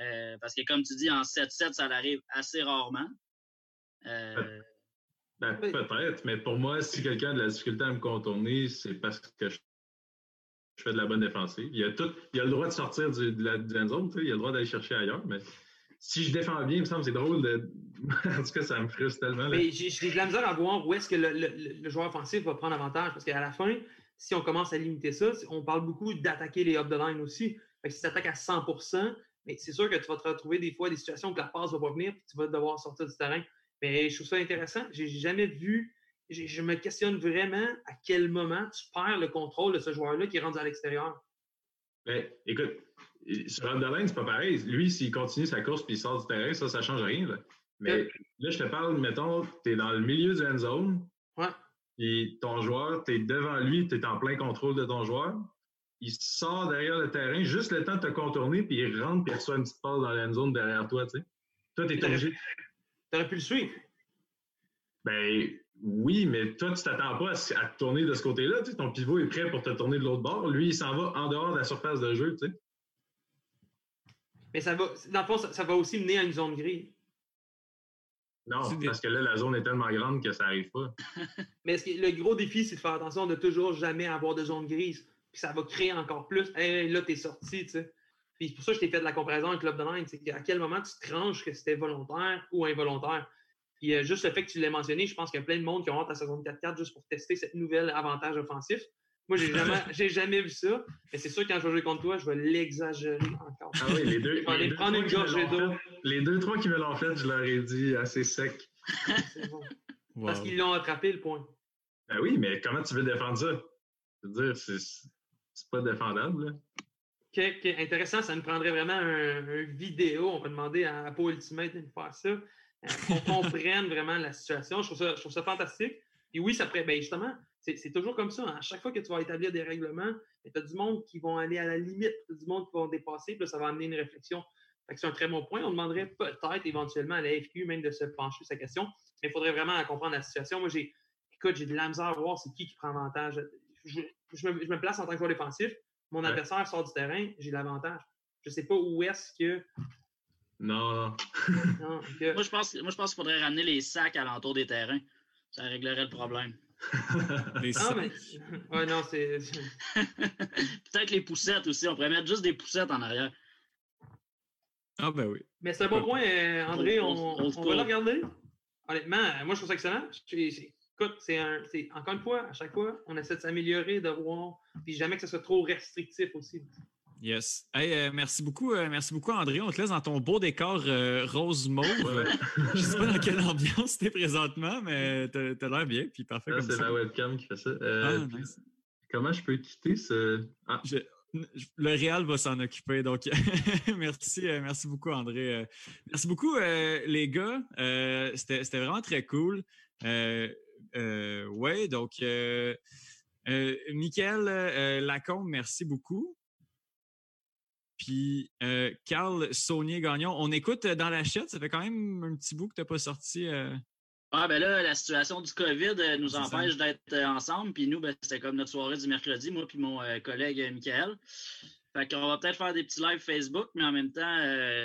Euh, parce que comme tu dis, en 7-7, ça arrive assez rarement. Euh, ben, peut-être, mais pour moi, si quelqu'un a de la difficulté à me contourner, c'est parce que je je fais de la bonne défensive. Il a, tout, il a le droit de sortir du, de la, de zone, il a le droit d'aller chercher ailleurs, mais si je défends bien, il me semble que c'est drôle de. (laughs) en tout cas, ça me frustre tellement. Mais j'ai de la misère à voir où est-ce que le, joueur offensif va prendre avantage. Parce qu'à la fin, si on commence à limiter ça, on parle beaucoup d'attaquer les up the line aussi. Si tu attaques à 100 mais c'est sûr que tu vas te retrouver des fois des situations où la passe va pas venir et tu vas devoir sortir du terrain. Mais je trouve ça intéressant. J'ai jamais vu je, me questionne vraiment à quel moment tu perds le contrôle de ce joueur-là qui est rendu à l'extérieur. Ben, écoute, sur Underline, c'est pas pareil. Lui, s'il continue sa course puis il sort du terrain, ça, ça change rien. Là. Mais là, je te parle, mettons, tu es dans le milieu du end zone. Ouais. Puis ton joueur, tu es devant lui, tu es en plein contrôle de ton joueur. Il sort derrière le terrain, juste le temps de te contourner, puis il rentre, puis il reçoit une petite passe dans l'end zone derrière toi, tu sais. Toi, tu es obligé. T'aurais pu le suivre. Ben oui, mais toi, tu t'attends pas à, te tourner de ce côté-là. Tu sais, ton pivot est prêt pour te tourner de l'autre bord. Lui, il s'en va en dehors de la surface de jeu, tu sais. Mais ça va, dans le fond, ça, ça va aussi mener à une zone grise. Non, parce que là, la zone est tellement grande que ça n'arrive pas. (laughs) Mais que, le gros défi, c'est de faire attention de toujours jamais avoir de zone grise. Puis ça va créer encore plus. Hey, là, t'es sorti, tu sais. Puis c'est pour ça que je t'ai fait de la comparaison avec Club de Nine. C'est à quel moment tu te tranches que c'était volontaire ou involontaire? Puis euh, juste le fait que tu l'aies mentionné, je pense qu'il y a plein de monde qui ont hâte à saison 4-4 juste pour tester cette nouvelle avantage offensif. Moi, j'ai jamais, (laughs) j'ai jamais vu ça. Mais c'est sûr, quand je vais jouer contre toi, je vais l'exagérer encore. Ah oui, les deux. Je vais aller prendre une gorgée d'eau. Les deux, trois qui me l'ont fait, je leur ai dit assez sec. C'est bon. Wow. Parce qu'ils l'ont attrapé, le point. Ben oui, mais comment tu veux défendre ça? Je veux dire, c'est, c'est pas défendable, là. Intéressant. Ça nous prendrait vraiment un, un vidéo. On va demander à Apple Ultimate de nous faire ça. Qu'on comprenne vraiment la situation. Je trouve ça, je trouve ça fantastique. Et oui, ça pourrait, ben justement, c'est toujours comme ça. Hein. À chaque fois que tu vas établir des règlements, tu as du monde qui vont aller à la limite, as du monde qui vont dépasser, puis là, ça va amener une réflexion. C'est un très bon point. On demanderait peut-être éventuellement à la FQ même de se pencher sur sa question, mais il faudrait vraiment comprendre la situation. Moi, j'ai, écoute, j'ai de la misère à voir c'est qui qui prend avantage. Je, je, me, je, me, place en tant que joueur défensif. Mon ouais. adversaire sort du terrain, j'ai l'avantage. Je ne sais pas où est-ce que. Non. (laughs) Moi, je pense, moi, je pense qu'il faudrait ramener les sacs à l'entour des terrains. Ça réglerait le problème. (laughs) les ah, mais... (laughs) Ouais, non, c'est. Peut-être les poussettes aussi. On pourrait mettre juste des poussettes en arrière. Ah, ben oui. Mais c'est un bon point, euh, André. On, on, on, on va le regarder. Honnêtement, moi, je trouve ça excellent. Écoute, c'est un, encore une fois, à chaque fois, on essaie de s'améliorer, de voir, puis jamais que ce soit trop restrictif aussi. Yes. Hey, euh, merci beaucoup, euh, merci beaucoup, André. On te laisse dans ton beau décor euh, rose mauve. (laughs) je ne sais pas dans quelle ambiance tu es présentement, mais tu as, l'air bien, puis parfait. Ah, c'est la webcam qui fait ça. ah, nice. Comment je peux quitter ce. Ah. Je, le Réal va s'en occuper. Donc, (laughs) merci, merci beaucoup, André. merci beaucoup, les gars. C'était vraiment très cool. oui, donc, Michael Lacombe, merci beaucoup. Puis, euh, Carl Saunier-Gagnon, on écoute euh, dans la chatte, ça fait quand même un petit bout que tu n'as pas sorti. Euh... Ah, ben là, la situation du COVID euh, nous empêche d'être ensemble. Puis nous, ben, c'était comme notre soirée du mercredi, moi puis mon euh, collègue Michael. Fait qu'on va peut-être faire des petits lives Facebook, mais en même temps,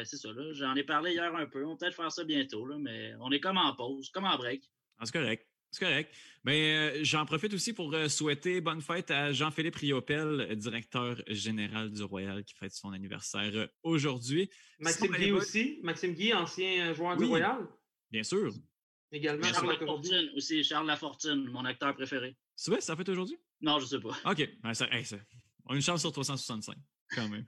c'est ça, là. J'en ai parlé hier un peu. On va peut-être faire ça bientôt, là, mais on est comme en pause, comme en break. Ah, c'est correct. C'est correct. Mais euh, j'en profite aussi pour euh, souhaiter bonne fête à Jean-Philippe Riopel, directeur général du Royal, qui fête son anniversaire euh, aujourd'hui. Maxime Guy aussi. Maxime Guy, ancien joueur oui, du Royal. Bien sûr. Également. Bien Charles Lafortune aussi. Charles Lafortune, mon acteur préféré. C'est vrai, ça fait aujourd'hui? Non, je sais pas. OK. Ben, ça, hey, ça. On a une chance sur 365, quand même.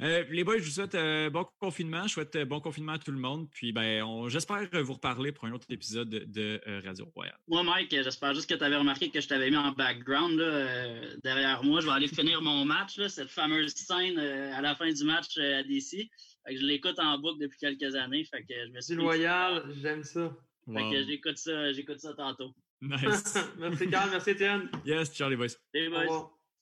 Euh, les boys, je vous souhaite euh, bon confinement. Je souhaite euh, bon confinement à tout le monde. Puis, ben, j'espère vous reparler pour un autre épisode de, de euh, Radio Royale. Moi, Mike, j'espère juste que tu avais remarqué que je t'avais mis en background là, derrière moi. Je vais aller finir mon match, là, cette fameuse scène à la fin du match à DC. je l'écoute en boucle depuis quelques années. Fait que je me suis du Royal, j'aime ça. Fait wow. que j'écoute ça, j'écoute ça tantôt. Nice. (laughs) merci Carl, merci Étienne. Yes, Charlie boys. Hey boys.